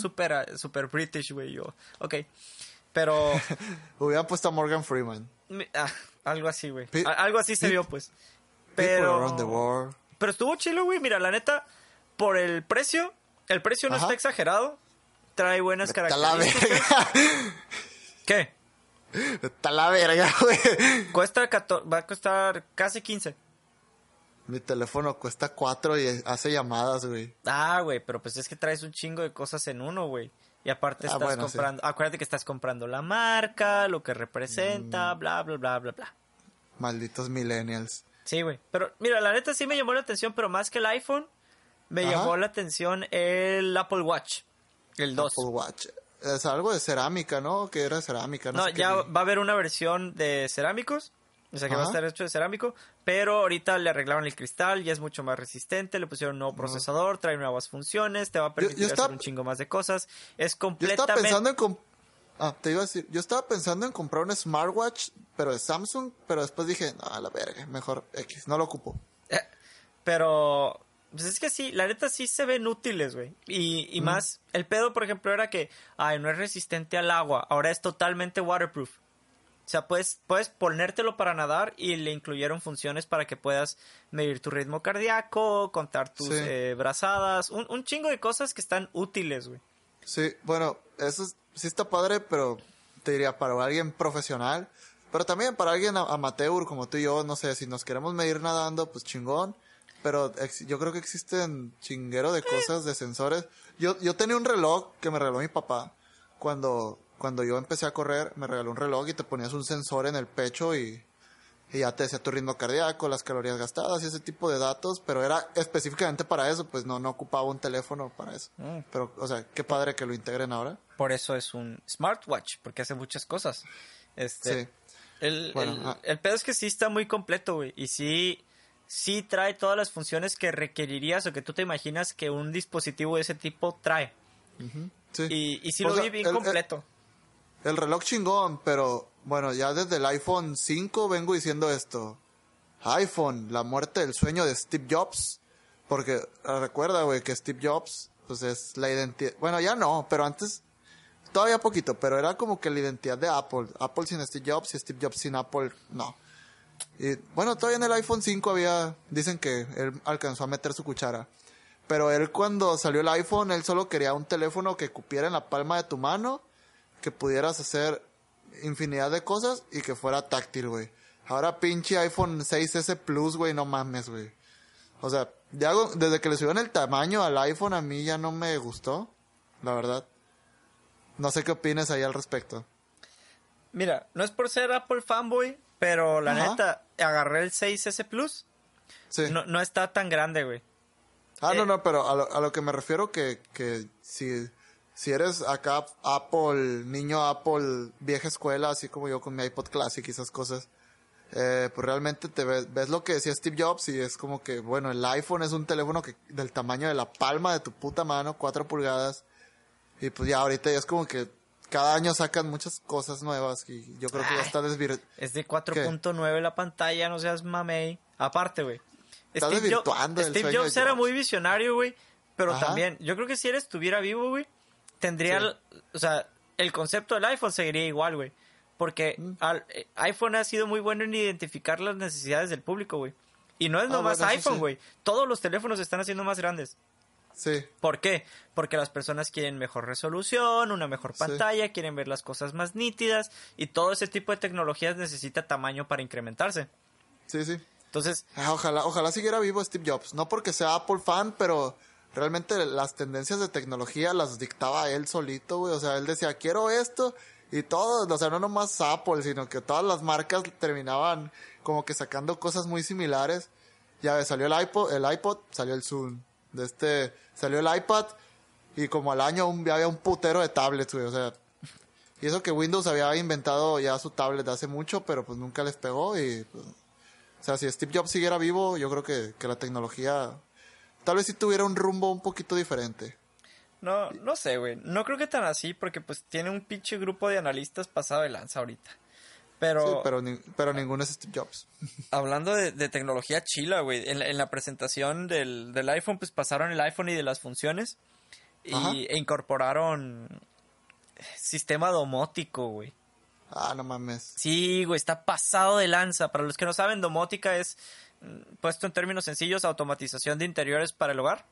Speaker 1: súper british, güey. Yo, ok. Pero
Speaker 2: Hubieran puesto a Morgan Freeman.
Speaker 1: ah, algo así, güey. Algo así se vio, pues. Pero,
Speaker 2: around the world.
Speaker 1: pero estuvo chilo, güey. Mira, la neta, por el precio, el precio no
Speaker 2: Ajá.
Speaker 1: está exagerado. Trae buenas
Speaker 2: la
Speaker 1: características.
Speaker 2: verga.
Speaker 1: ¿Qué?
Speaker 2: Está la verga, güey.
Speaker 1: Cuesta 14 va a costar casi 15.
Speaker 2: Mi teléfono cuesta 4 y hace llamadas, güey.
Speaker 1: Ah, güey, pero pues es que traes un chingo de cosas en uno, güey. Y aparte
Speaker 2: Ah,
Speaker 1: estás
Speaker 2: bueno, sí.
Speaker 1: comprando, acuérdate que estás comprando la marca, lo que
Speaker 2: Mm.
Speaker 1: representa, bla, bla, bla, bla, bla.
Speaker 2: Malditos millennials.
Speaker 1: Sí, güey. Pero mira, la neta sí me llamó la atención, pero más que el iPhone, me
Speaker 2: Ajá.
Speaker 1: llamó la atención el Apple Watch, el 2.
Speaker 2: Apple Watch. Es algo de cerámica, ¿no? Que era cerámica, no,
Speaker 1: No,
Speaker 2: sé
Speaker 1: ya va a haber una versión de cerámicos. O sea que va a estar hecho de cerámico. Pero ahorita le arreglaron el cristal, ya es mucho más resistente. Le pusieron un nuevo procesador, trae nuevas funciones, te va a permitir
Speaker 2: yo estaba-
Speaker 1: hacer un chingo más de cosas. Es
Speaker 2: Yo
Speaker 1: completamente.
Speaker 2: estaba pensando en... comp- Ah, te iba a decir. Yo estaba pensando en comprar un smartwatch, pero de Samsung, pero después dije, no, a la verga, mejor X, no lo ocupo.
Speaker 1: Pero. Pues es que sí, la neta sí se ven útiles, güey. Y, y más, el pedo, por ejemplo, era que, ay, no es resistente al agua, ahora es totalmente waterproof. O sea, puedes, puedes ponértelo para nadar y le incluyeron funciones para que puedas medir tu ritmo cardíaco, contar tus
Speaker 2: Sí.
Speaker 1: eh, brazadas, un, un chingo de cosas que están útiles, güey.
Speaker 2: Sí, bueno, eso es- sí está padre, pero te diría para alguien profesional, pero también para alguien amateur como tú y yo, no sé, si nos queremos medir nadando, pues chingón, pero ex- yo creo que existen chinguero de cosas, de sensores. Yo, yo tenía un reloj que me regaló mi papá. Cuando, cuando yo empecé a correr, me regaló un reloj y te ponías un sensor en el pecho y, y ya te decía tu ritmo cardíaco, las calorías gastadas y ese tipo de datos, pero era específicamente para eso, pues no, no ocupaba un teléfono para eso.
Speaker 1: Mm.
Speaker 2: Pero, o sea, qué padre que lo integren ahora.
Speaker 1: Por eso es un smartwatch, porque hace muchas cosas. Este,
Speaker 2: Sí.
Speaker 1: el,
Speaker 2: Bueno,
Speaker 1: el,
Speaker 2: ah.
Speaker 1: el pedo es que sí está muy completo, güey. Y sí, sí trae todas las funciones que requerirías o que tú te imaginas que un dispositivo de ese tipo trae.
Speaker 2: Sí.
Speaker 1: Y, y sí
Speaker 2: O
Speaker 1: lo
Speaker 2: sea,
Speaker 1: vi bien
Speaker 2: el-
Speaker 1: completo.
Speaker 2: El reloj chingón, pero bueno, ya desde el iPhone 5 vengo diciendo esto. iPhone, la muerte del sueño de Steve Jobs. Porque ah, recuerda, güey, que Steve Jobs, pues es la identidad. Bueno, ya no, pero antes, todavía poquito, pero era como que la identidad de Apple. Apple sin Steve Jobs y Steve Jobs sin Apple, no. Y bueno, todavía en el iPhone 5 había, dicen que él alcanzó a meter su cuchara. Pero él cuando salió el iPhone, él solo quería un teléfono que cupiera en la palma de tu mano, que pudieras hacer infinidad de cosas y que fuera táctil, güey. Ahora pinche iPhone 6S Plus, güey, no mames, güey. O sea, ya hago- desde que le subieron el tamaño al iPhone a mí ya no me gustó, la verdad. No sé qué opinas ahí al respecto.
Speaker 1: Mira, no es por ser Apple fanboy, pero la
Speaker 2: Ajá.
Speaker 1: neta, agarré el 6S Plus.
Speaker 2: Sí.
Speaker 1: No, no está tan grande, güey.
Speaker 2: Ah, no,
Speaker 1: Eh,
Speaker 2: no, pero a lo, a lo que me refiero que, que si, si eres acá Apple, niño Apple, vieja escuela, así como yo con mi iPod Classic y esas cosas, eh, pues realmente te ves, ves lo que decía Steve Jobs y es como que, bueno, el iPhone es un teléfono que del tamaño de la palma de tu puta mano, 4 pulgadas, y pues ya ahorita ya es como que cada año sacan muchas cosas nuevas y yo creo que ya está desvir...
Speaker 1: Es de 4.9 la pantalla, no seas mamey. Aparte, güey. Steve, Jo-
Speaker 2: desvirtuando el
Speaker 1: Steve Jobs era
Speaker 2: Jobs.
Speaker 1: muy visionario, güey. Pero
Speaker 2: Ajá.
Speaker 1: también, yo creo que si él estuviera vivo, güey, tendría,
Speaker 2: Sí.
Speaker 1: o sea, el concepto del iPhone seguiría igual, güey. Porque
Speaker 2: Mm.
Speaker 1: al- eh, iPhone ha sido muy bueno en identificar las necesidades del público, güey. Y no es
Speaker 2: Ah,
Speaker 1: nomás
Speaker 2: bueno,
Speaker 1: iPhone,
Speaker 2: sí.
Speaker 1: güey. Todos los teléfonos se están haciendo más grandes.
Speaker 2: Sí,
Speaker 1: ¿Por qué? Porque las personas quieren mejor resolución, una mejor
Speaker 2: Sí.
Speaker 1: pantalla, quieren ver las cosas más nítidas y todo ese tipo de tecnologías necesita tamaño para incrementarse.
Speaker 2: sí, sí.
Speaker 1: Entonces,
Speaker 2: Ah, Ojalá, ojalá siguiera vivo Steve Jobs. No porque sea Apple fan, pero realmente las tendencias de tecnología las dictaba él solito, güey. O sea, él decía, quiero esto. Y todo, o sea, no nomás Apple, sino que todas las marcas terminaban como que sacando cosas muy similares. Ya salió el iPod, el iPod, salió el Zoom. De este, salió el iPad. Y como al año un- había un putero de tablets, güey. O sea, y eso que Windows había inventado ya su tablet hace mucho, pero pues nunca les pegó y pues, o sea, si Steve Jobs siguiera vivo, yo creo que, que la tecnología tal vez sí tuviera un rumbo un poquito diferente.
Speaker 1: no, no sé, güey. No creo que tan así porque pues tiene un pinche grupo de analistas pasado de lanza ahorita. Pero,
Speaker 2: Sí, pero, ni- pero ninguno es Steve Jobs.
Speaker 1: hablando de, de tecnología chila, güey, en la, en la presentación del, del iPhone pues pasaron el iPhone y de las funciones y,
Speaker 2: Ajá.
Speaker 1: e incorporaron sistema domótico, güey.
Speaker 2: Ah, no mames.
Speaker 1: Sí, güey, está pasado de lanza. Para los que no saben, domótica es, puesto en términos sencillos, automatización de interiores para el hogar.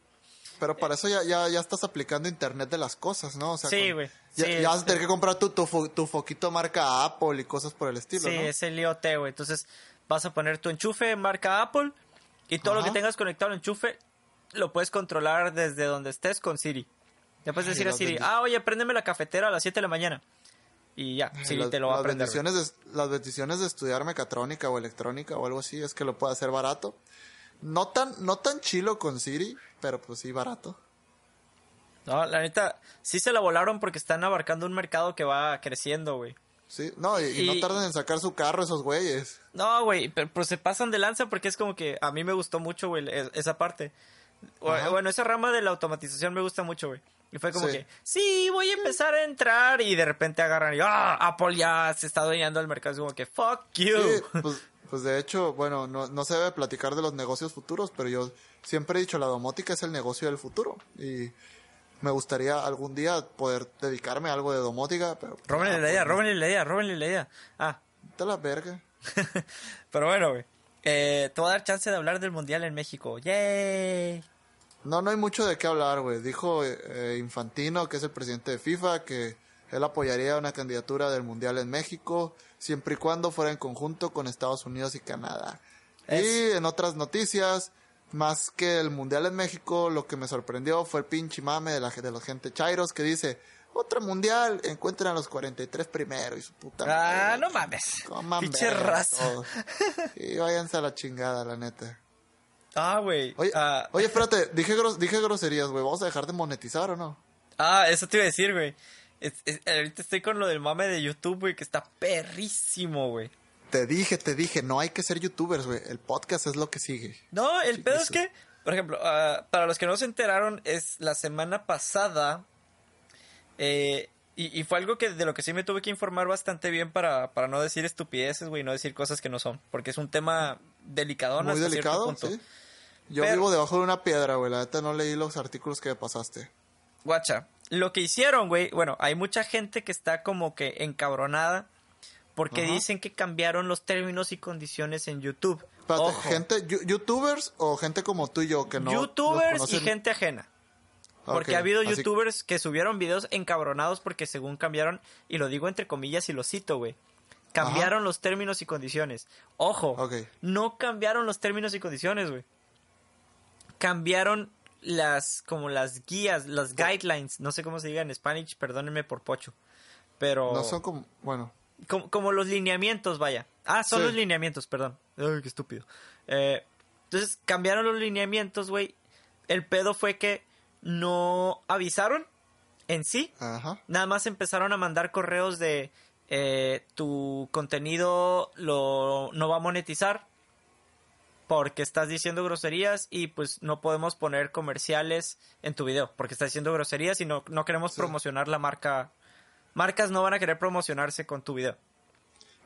Speaker 2: Pero para eso ya, ya, ya estás aplicando Internet de las cosas, ¿no? O sea,
Speaker 1: Sí, güey.
Speaker 2: Ya,
Speaker 1: Sí,
Speaker 2: ya vas a
Speaker 1: este-
Speaker 2: tener que comprar tu, tu, fo- tu foquito marca Apple y cosas por el estilo,
Speaker 1: sí,
Speaker 2: ¿no?
Speaker 1: es el IoT, güey. Entonces vas a poner tu enchufe marca Apple y todo lo que tengas conectado al enchufe lo puedes controlar desde donde estés con Siri. Le puedes
Speaker 2: Ay,
Speaker 1: decir a Siri, ah, oye, préndeme la cafetera a las 7 de la mañana. Y ya, Siri
Speaker 2: las,
Speaker 1: te lo va a aprender.
Speaker 2: bendiciones de, las bendiciones de estudiar mecatrónica o electrónica o algo así es que lo puede hacer barato. No tan, no tan chilo con Siri, pero pues sí barato.
Speaker 1: No, la neta, sí se la volaron porque están abarcando un mercado que va creciendo, güey.
Speaker 2: Sí, no, y, y no tardan en sacar su carro esos güeyes.
Speaker 1: No, güey, pero, pero se pasan de lanza porque es como que a mí me gustó mucho, güey, es- esa parte.
Speaker 2: Ajá.
Speaker 1: Bueno, esa rama de la automatización me gusta mucho, güey. Y fue como
Speaker 2: Sí.
Speaker 1: que, sí, voy a empezar a entrar y de repente agarran y, ah, Apple ya se está adueñando del mercado. Es como que, fuck you.
Speaker 2: Sí, pues, pues de hecho, bueno, no, no se debe platicar de los negocios futuros, pero yo siempre he dicho, la domótica es el negocio del futuro. Y me gustaría algún día poder dedicarme a algo de domótica, pero...
Speaker 1: Róbenle
Speaker 2: ah,
Speaker 1: la idea,
Speaker 2: pues,
Speaker 1: róbenle la idea, róbenle la idea. Ah,
Speaker 2: Te la verga.
Speaker 1: pero bueno, güey. Eh, te voy a dar chance de hablar del Mundial en México. ¡Yay!
Speaker 2: No, no hay mucho de qué hablar, güey. Dijo eh, Infantino, que es el presidente de FIFA, que él apoyaría una candidatura del Mundial en México, siempre y cuando fuera en conjunto con Estados Unidos y Canadá.
Speaker 1: Es-
Speaker 2: Y en otras noticias, más que el mundial en México, lo que me sorprendió fue el pinche mame de la, de la gente Chairos que dice, otro mundial, encuentren a los 43 primero y su puta
Speaker 1: Ah,
Speaker 2: madre.
Speaker 1: no mames.
Speaker 2: Coman
Speaker 1: Pinche raza.
Speaker 2: Y váyanse a la chingada, la neta.
Speaker 1: Ah, güey.
Speaker 2: Oye,
Speaker 1: Ah,
Speaker 2: oye espérate, dije, gros- dije groserías, güey. ¿Vamos a dejar de monetizar o no?
Speaker 1: Ah, eso te iba a decir, güey. Es- es- ahorita estoy con lo del mame de YouTube, güey, que está perrísimo, güey.
Speaker 2: Te dije, te dije, no hay que ser youtubers, güey. El podcast es lo que sigue.
Speaker 1: No, el
Speaker 2: Sí,
Speaker 1: pedo es que, por ejemplo, ah, para los que no se enteraron, es la semana pasada. Eh, y, y fue algo que de lo que sí me tuve que informar bastante bien para, para no decir estupideces, güey, no decir cosas que no son. Porque es un tema delicado
Speaker 2: Muy
Speaker 1: hasta
Speaker 2: delicado,
Speaker 1: cierto punto.
Speaker 2: sí. Yo
Speaker 1: Pero-
Speaker 2: vivo debajo de una piedra, güey. La neta no leí los artículos que me pasaste.
Speaker 1: Guacha, lo que hicieron, güey, bueno, hay mucha gente que está como que encabronada porque dicen que cambiaron los términos y condiciones en YouTube.
Speaker 2: Espérate,
Speaker 1: Ojo,
Speaker 2: gente, youtubers o gente como tú y yo que no.
Speaker 1: youtubers y gente ajena. Porque ha habido
Speaker 2: así-
Speaker 1: youtubers que subieron videos encabronados porque según cambiaron, y lo digo entre comillas y lo cito, güey. Cambiaron los términos y condiciones. Ojo, no cambiaron los términos y condiciones, güey. Cambiaron las, como las guías, las guidelines, no sé cómo se diga en Spanish, perdónenme por pocho. Pero
Speaker 2: No son como. Bueno,
Speaker 1: como, como los lineamientos, vaya. Ah, son
Speaker 2: Sí.
Speaker 1: los lineamientos, perdón. Ay, qué estúpido. Eh, entonces, cambiaron los lineamientos, güey. El pedo fue que no avisaron en sí.
Speaker 2: ajá.
Speaker 1: Nada más empezaron a mandar correos de eh, tu contenido lo, no va a monetizar porque estás diciendo groserías y pues no podemos poner comerciales en tu video porque estás diciendo groserías y no, no queremos
Speaker 2: Sí.
Speaker 1: promocionar la marca. Marcas no van a querer promocionarse con tu video.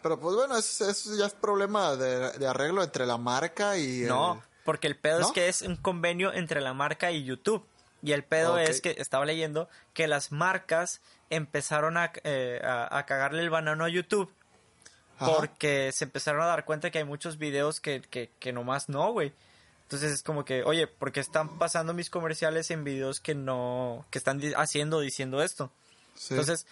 Speaker 2: Pero pues bueno, eso, eso ya es problema de, de arreglo entre la marca y. el-
Speaker 1: No, porque el pedo es que es un convenio entre la marca y YouTube. Y el pedo es que estaba leyendo que las marcas empezaron a, eh, a, a cagarle el banano a YouTube
Speaker 2: Ajá.
Speaker 1: porque se empezaron a dar cuenta que hay muchos videos que, que, que nomás no, güey. Entonces es como que, oye, ¿por qué están pasando mis comerciales en videos que no, que están haciendo, diciendo esto?
Speaker 2: Sí.
Speaker 1: Entonces,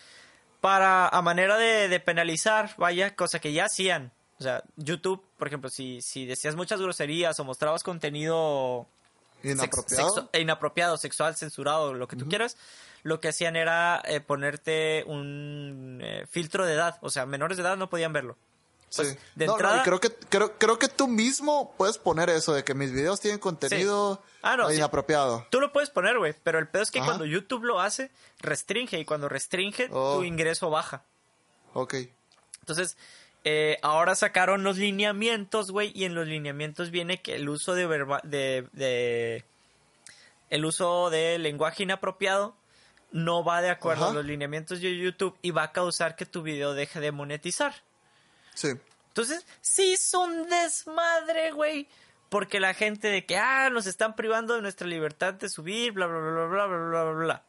Speaker 1: para, a manera de, de penalizar, vaya, cosa que ya hacían. O sea, YouTube, por ejemplo, si, si decías muchas groserías o mostrabas contenido
Speaker 2: Inapropiado.
Speaker 1: sexu- e inapropiado, sexual, censurado, lo que tú quieras, lo que hacían era eh, ponerte un eh, filtro de edad. O sea, menores de edad no podían verlo. Pues,
Speaker 2: sí.
Speaker 1: de
Speaker 2: No, no,
Speaker 1: entrada-
Speaker 2: y creo que, creo, creo que tú mismo puedes poner eso de que mis videos tienen contenido
Speaker 1: Ah, no, sí.
Speaker 2: inapropiado.
Speaker 1: Tú lo puedes poner, güey, pero el pedo es que
Speaker 2: Ajá.
Speaker 1: cuando YouTube lo hace, restringe y cuando restringe,
Speaker 2: Oh.
Speaker 1: tu ingreso baja.
Speaker 2: Ok.
Speaker 1: Entonces, eh, ahora sacaron los lineamientos, güey, y en los lineamientos viene que el uso de, verba- de, de- el uso de lenguaje inapropiado no va de acuerdo
Speaker 2: Ajá.
Speaker 1: a los lineamientos de YouTube y va a causar que tu video deje de monetizar.
Speaker 2: Sí.
Speaker 1: Entonces, sí es un desmadre, güey. Porque la gente de que, ah, nos están privando de nuestra libertad de subir, bla, bla, bla, bla, bla, bla, bla, bla.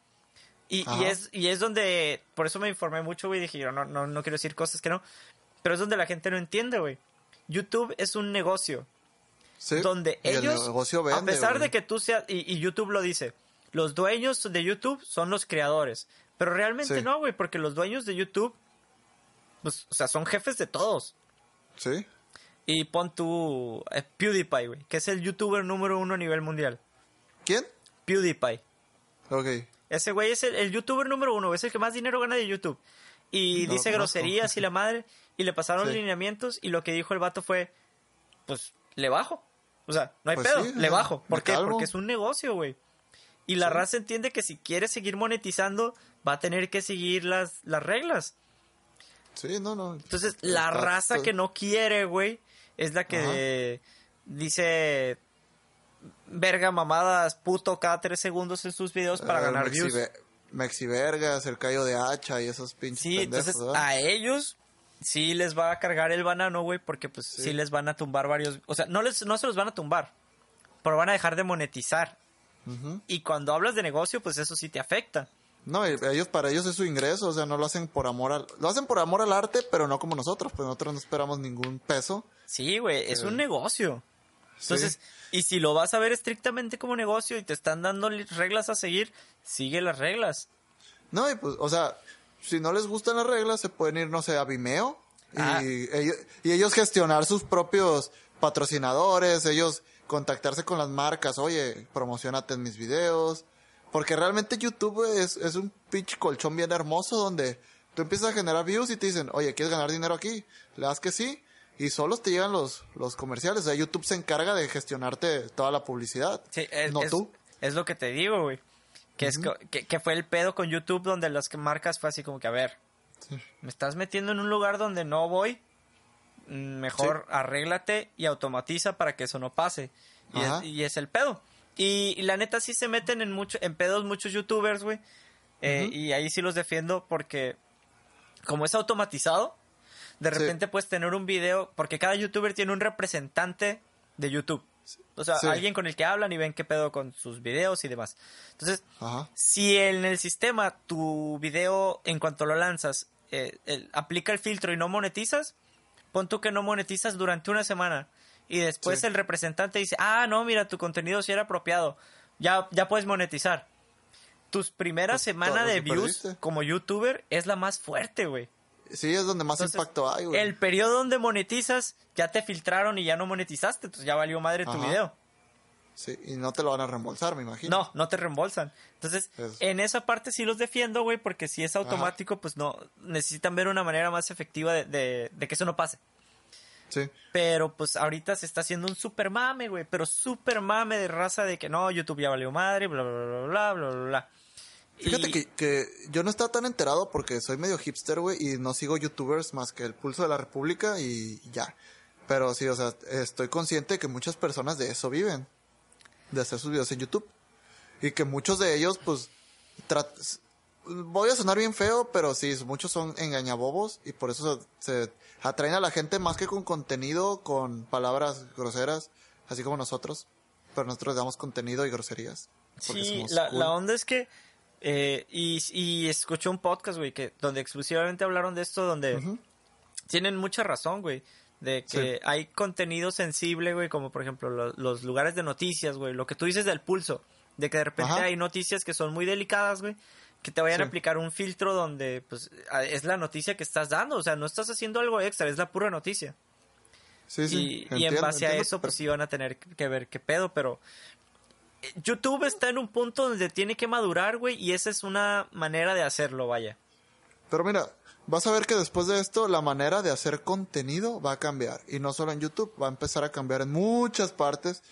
Speaker 1: Y, y es, y es donde, por eso me informé mucho, güey, dije, yo no, no, no quiero decir cosas que no. Pero es donde la gente no entiende, güey. YouTube es un negocio
Speaker 2: Sí.
Speaker 1: donde
Speaker 2: el
Speaker 1: ellos,
Speaker 2: negocio vende,
Speaker 1: a pesar
Speaker 2: güey.
Speaker 1: de que tú seas, y, y YouTube lo dice, los dueños de YouTube son los creadores. Pero realmente
Speaker 2: Sí.
Speaker 1: no, güey, porque los dueños de YouTube, pues, o sea, son jefes de todos.
Speaker 2: Sí.
Speaker 1: Y pon tu eh, PewDiePie, güey, que es el youtuber número uno a nivel mundial.
Speaker 2: ¿Quién?
Speaker 1: PewDiePie.
Speaker 2: Ok.
Speaker 1: Ese güey es el, el youtuber número uno, es el que más dinero gana de YouTube. Y
Speaker 2: No
Speaker 1: dice groserías y la madre. Y le pasaron
Speaker 2: Sí.
Speaker 1: lineamientos y lo que dijo el vato fue, pues, le bajo. O sea, no hay
Speaker 2: Pues
Speaker 1: pedo,
Speaker 2: sí,
Speaker 1: le bajo. ¿Por qué?
Speaker 2: calmo.
Speaker 1: Porque es un negocio, güey. Y la
Speaker 2: Sí.
Speaker 1: raza entiende que si quiere seguir monetizando, va a tener que seguir las, las reglas.
Speaker 2: Sí, no, no.
Speaker 1: Entonces, la
Speaker 2: Está-
Speaker 1: raza que no quiere, güey, es la que dice verga, mamadas, puto cada tres segundos en sus videos para
Speaker 2: Eh,
Speaker 1: ganar
Speaker 2: Mexi-
Speaker 1: views.
Speaker 2: Mexivergas, el callo de hacha y esos pinches
Speaker 1: Sí,
Speaker 2: pendejos,
Speaker 1: entonces
Speaker 2: ¿verdad?
Speaker 1: a ellos sí les va a cargar el banano, güey, porque pues sí.
Speaker 2: Sí.
Speaker 1: les van a tumbar varios, o sea, no les no se los van a tumbar, pero van a dejar de monetizar. Y cuando hablas de negocio, pues eso sí te afecta.
Speaker 2: No, y ellos, para ellos es su ingreso, o sea, no lo hacen por amor al... Lo hacen por amor al arte, pero no como nosotros, pues nosotros no esperamos ningún peso.
Speaker 1: Sí, güey, es un negocio. Entonces,
Speaker 2: Sí.
Speaker 1: y si lo vas a ver estrictamente como negocio y te están dando reglas a seguir, sigue las reglas.
Speaker 2: No, y pues, o sea, si no les gustan las reglas, se pueden ir, no sé, a Vimeo y,
Speaker 1: Ah.
Speaker 2: ellos, y ellos gestionar sus propios patrocinadores, ellos contactarse con las marcas, oye, promocionate en mis videos. Porque realmente YouTube es, es un pinche colchón bien hermoso donde tú empiezas a generar views y te dicen, oye, ¿quieres ganar dinero aquí? Le das que sí. Y solos te llegan los, los comerciales. O sea, YouTube se encarga de gestionarte toda la publicidad.
Speaker 1: Sí, es,
Speaker 2: no
Speaker 1: es-
Speaker 2: tú.
Speaker 1: es lo que te digo, güey. Que, es que, que fue el pedo con YouTube donde las marcas fue así como que, a ver,
Speaker 2: Sí.
Speaker 1: me estás metiendo en un lugar donde no voy, mm, mejor arréglate y automatiza para que eso no pase. Y es,
Speaker 2: Ajá.
Speaker 1: y es el pedo. Y, y la neta sí se meten en mucho, en pedos muchos youtubers, güey. Eh, Y ahí sí los defiendo porque como es automatizado, de
Speaker 2: Sí.
Speaker 1: repente puedes tener un video, porque cada youtuber tiene un representante de YouTube. O sea,
Speaker 2: Sí.
Speaker 1: alguien con el que hablan y ven qué pedo con sus videos y demás. Entonces,
Speaker 2: Ajá.
Speaker 1: si en el sistema tu video, en cuanto lo lanzas, eh, el- aplica el filtro y no monetizas, pon tú que no monetizas durante una semana. Y después
Speaker 2: Sí.
Speaker 1: el representante dice, ah, no, mira, tu contenido sí era apropiado. Ya, ya puedes monetizar. Tus primeras
Speaker 2: Pues, lo
Speaker 1: de views
Speaker 2: perdiste.
Speaker 1: como youtuber es la más fuerte, güey.
Speaker 2: Sí, es donde más
Speaker 1: Entonces,
Speaker 2: impacto hay, güey.
Speaker 1: El periodo donde monetizas, ya te filtraron y ya no monetizaste, entonces ya valió madre tu
Speaker 2: Ajá.
Speaker 1: video.
Speaker 2: Sí, y no te lo van a reembolsar, me imagino.
Speaker 1: No, no te reembolsan. Entonces,
Speaker 2: Es-
Speaker 1: en esa parte sí los defiendo, güey, porque si es automático, pues no, necesitan ver una manera más efectiva de, de- de que eso no pase.
Speaker 2: Sí.
Speaker 1: Pero pues ahorita se está haciendo un super mame, güey, pero super mame de raza de que no, YouTube ya valió madre, bla, bla, bla, bla, bla, bla, bla.
Speaker 2: Fíjate
Speaker 1: Y-
Speaker 2: que, que yo no estaba tan enterado porque soy medio hipster, güey, y no sigo youtubers más que el Pulso de la República y ya. Pero sí, o sea, estoy consciente que muchas personas de eso viven, de hacer sus videos en YouTube. Y que muchos de ellos, pues, voy a sonar bien feo, pero sí, muchos son engañabobos y por eso se, se atraen a la gente más que con contenido, con palabras groseras, así como nosotros. Pero nosotros damos contenido y groserías.
Speaker 1: Sí, la,
Speaker 2: cool.
Speaker 1: la onda es que. Eh, y, y escuché un podcast, güey, que donde exclusivamente hablaron de esto, donde tienen mucha razón, güey. De que
Speaker 2: Sí.
Speaker 1: hay contenido sensible, güey, como por ejemplo lo- los lugares de noticias, güey. Lo que tú dices del pulso. De que de repente
Speaker 2: Ajá.
Speaker 1: hay noticias que son muy delicadas, güey. Que te vayan a aplicar un filtro donde, pues, es la noticia que estás dando. O sea, no estás haciendo algo extra, es la pura noticia.
Speaker 2: Sí, sí,
Speaker 1: y, y en
Speaker 2: entiendo,
Speaker 1: base a eso, pues sí van a tener que ver qué pedo, pero YouTube está en un punto donde tiene que madurar, güey, y esa es una manera de hacerlo, vaya.
Speaker 2: Pero mira, vas a ver que después de esto la manera de hacer contenido va a cambiar. Y no solo en YouTube, va a empezar a cambiar en muchas partes.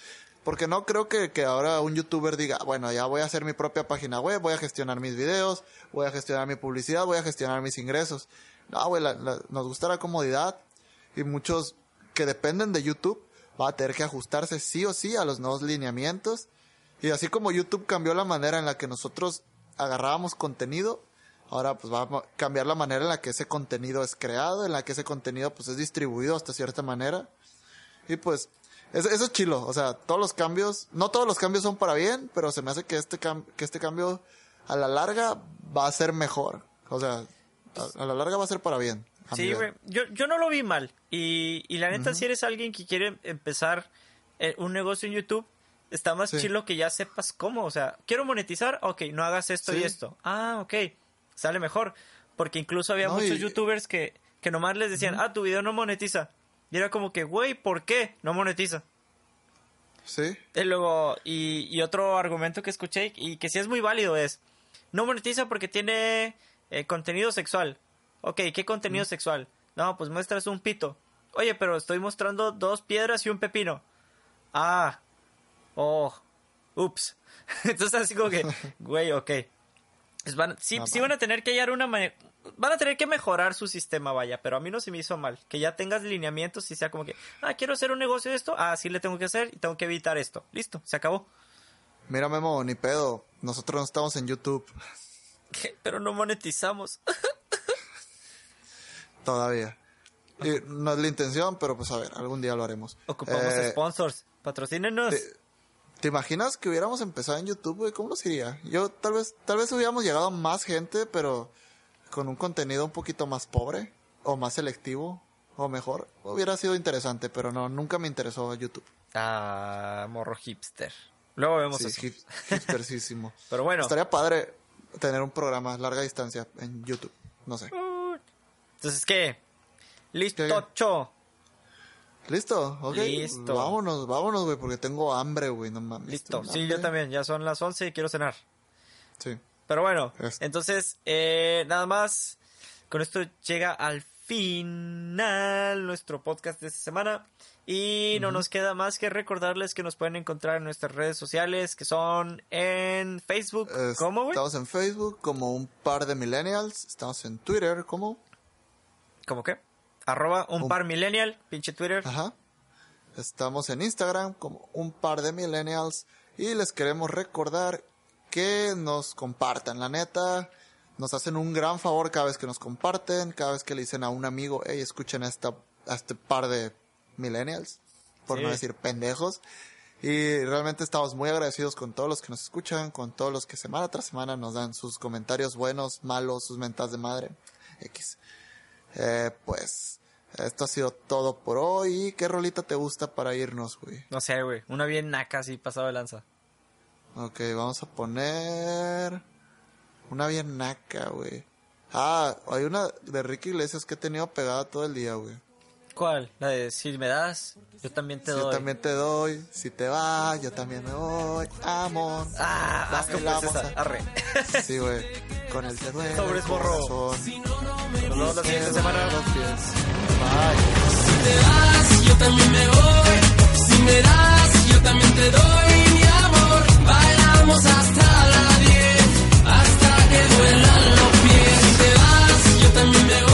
Speaker 2: Porque no creo que, que ahora un youtuber diga, bueno, ya voy a hacer mi propia página web, voy a gestionar mis videos, voy a gestionar mi publicidad, voy a gestionar mis ingresos. No, güey, nos gusta la comodidad. Y muchos que dependen de YouTube van a tener que ajustarse sí o sí a los nuevos lineamientos. Y así como YouTube cambió la manera en la que nosotros agarrábamos contenido, ahora pues va a cambiar la manera en la que ese contenido es creado, en la que ese contenido pues es distribuido hasta cierta manera. Y pues eso, eso es chilo, o sea, todos los cambios, no todos los cambios son para bien, pero se me hace que este, cam- que este cambio a la larga va a ser mejor. O sea, a, a la larga va a ser para bien.
Speaker 1: Sí, güey. Yo, yo no lo vi mal. Y, y la neta, si eres alguien que quiere empezar eh, un negocio en YouTube, está más
Speaker 2: Sí.
Speaker 1: chilo que ya sepas cómo. O sea, quiero monetizar, ok, no hagas esto y esto. Ah, ok, sale mejor. Porque incluso había
Speaker 2: No,
Speaker 1: muchos
Speaker 2: y-
Speaker 1: youtubers que, que nomás les decían, ah, tu video no monetiza. Y era como que, güey, ¿por qué no monetiza?
Speaker 2: Sí,
Speaker 1: Y luego, y, y otro argumento que escuché y que sí es muy válido es, no monetiza porque tiene eh, contenido sexual. Ok, ¿qué contenido sexual? No, pues muestras un pito. Oye, pero estoy mostrando dos piedras y un pepino. Ah, oh, ups. Entonces así como que, güey, ok. Pues van- sí, sí
Speaker 2: va.
Speaker 1: van a tener que hallar una manera... Van a tener que mejorar su sistema, vaya, pero a mí no se me hizo mal. Que ya tengas lineamientos y sea como que, ah, quiero hacer un negocio de esto, ah, sí le tengo que hacer y tengo que evitar esto. Listo, se acabó.
Speaker 2: mira Memo, ni pedo, nosotros no estamos en YouTube
Speaker 1: ¿Qué? Pero no monetizamos.
Speaker 2: todavía. Y no es la intención, pero pues a ver, algún día lo haremos.
Speaker 1: Ocupamos
Speaker 2: Eh,
Speaker 1: sponsors. Patrocínenos.
Speaker 2: te- ¿Te imaginas que hubiéramos empezado en YouTube, güey? ¿Cómo nos iría? Yo tal vez, tal vez hubiéramos llegado a más gente, pero con un contenido un poquito más pobre, o más selectivo, o mejor. Hubiera sido interesante, pero no, nunca me interesó YouTube.
Speaker 1: Ah, morro hipster. Luego vemos
Speaker 2: Sí,
Speaker 1: eso.
Speaker 2: hip, hipstersísimo.
Speaker 1: Pero bueno.
Speaker 2: Estaría padre tener un programa a larga distancia en YouTube. No sé.
Speaker 1: Entonces, ¿qué? Listo,
Speaker 2: ¿Qué?
Speaker 1: cho.
Speaker 2: ¿Listo? Ok.
Speaker 1: Listo.
Speaker 2: Vámonos, vámonos, güey, porque tengo hambre, güey, no mames.
Speaker 1: Listo. Sí, yo también. Ya son las 11 y quiero cenar.
Speaker 2: Sí.
Speaker 1: Pero bueno,
Speaker 2: Es-
Speaker 1: entonces, eh, nada más. Con esto llega al final nuestro podcast de esta semana. Y no nos queda más que recordarles que nos pueden encontrar en nuestras redes sociales, que son en Facebook.
Speaker 2: Es-
Speaker 1: ¿Cómo, güey?
Speaker 2: Estamos en Facebook como un par de millennials. Estamos en Twitter como...
Speaker 1: ¿Cómo qué? Arroba un
Speaker 2: Un-
Speaker 1: par millennial, pinche Twitter.
Speaker 2: Ajá. Estamos en Instagram como un par de millennials. Y les queremos recordar que nos compartan. La neta, nos hacen un gran favor cada vez que nos comparten. Cada vez que le dicen a un amigo, hey, escuchen a, esta, a este par de millennials. Por
Speaker 1: Sí.
Speaker 2: no decir pendejos. Y realmente estamos muy agradecidos con todos los que nos escuchan, con todos los que semana tras semana nos dan sus comentarios buenos, malos, sus mentas de madre. X. Eh, pues, esto ha sido todo por hoy. ¿Qué rolita te gusta para irnos, güey?
Speaker 1: No sé, güey. Una bien naca así, pasado de lanza.
Speaker 2: Ok, vamos a poner una bien naca, güey. Ah, hay una de Ricky Iglesias que he tenido pegada todo el día, güey.
Speaker 1: ¿Cuál? La de si me das, yo también te doy.
Speaker 2: Yo también te doy, si te vas, yo también me voy. Amor.
Speaker 1: Ah, asco pues esa, arre.
Speaker 2: Sí, güey. Con el te
Speaker 1: Sobres
Speaker 2: borro.
Speaker 1: Si
Speaker 2: no, no me
Speaker 1: Nos vemos la siguiente semana.
Speaker 2: Los. Bye.
Speaker 4: Si te vas, yo también me voy. Si me das, yo también te doy mi amor. Bailamos hasta la 10, hasta que duelan los
Speaker 2: pies. Si te vas,
Speaker 5: yo también me voy.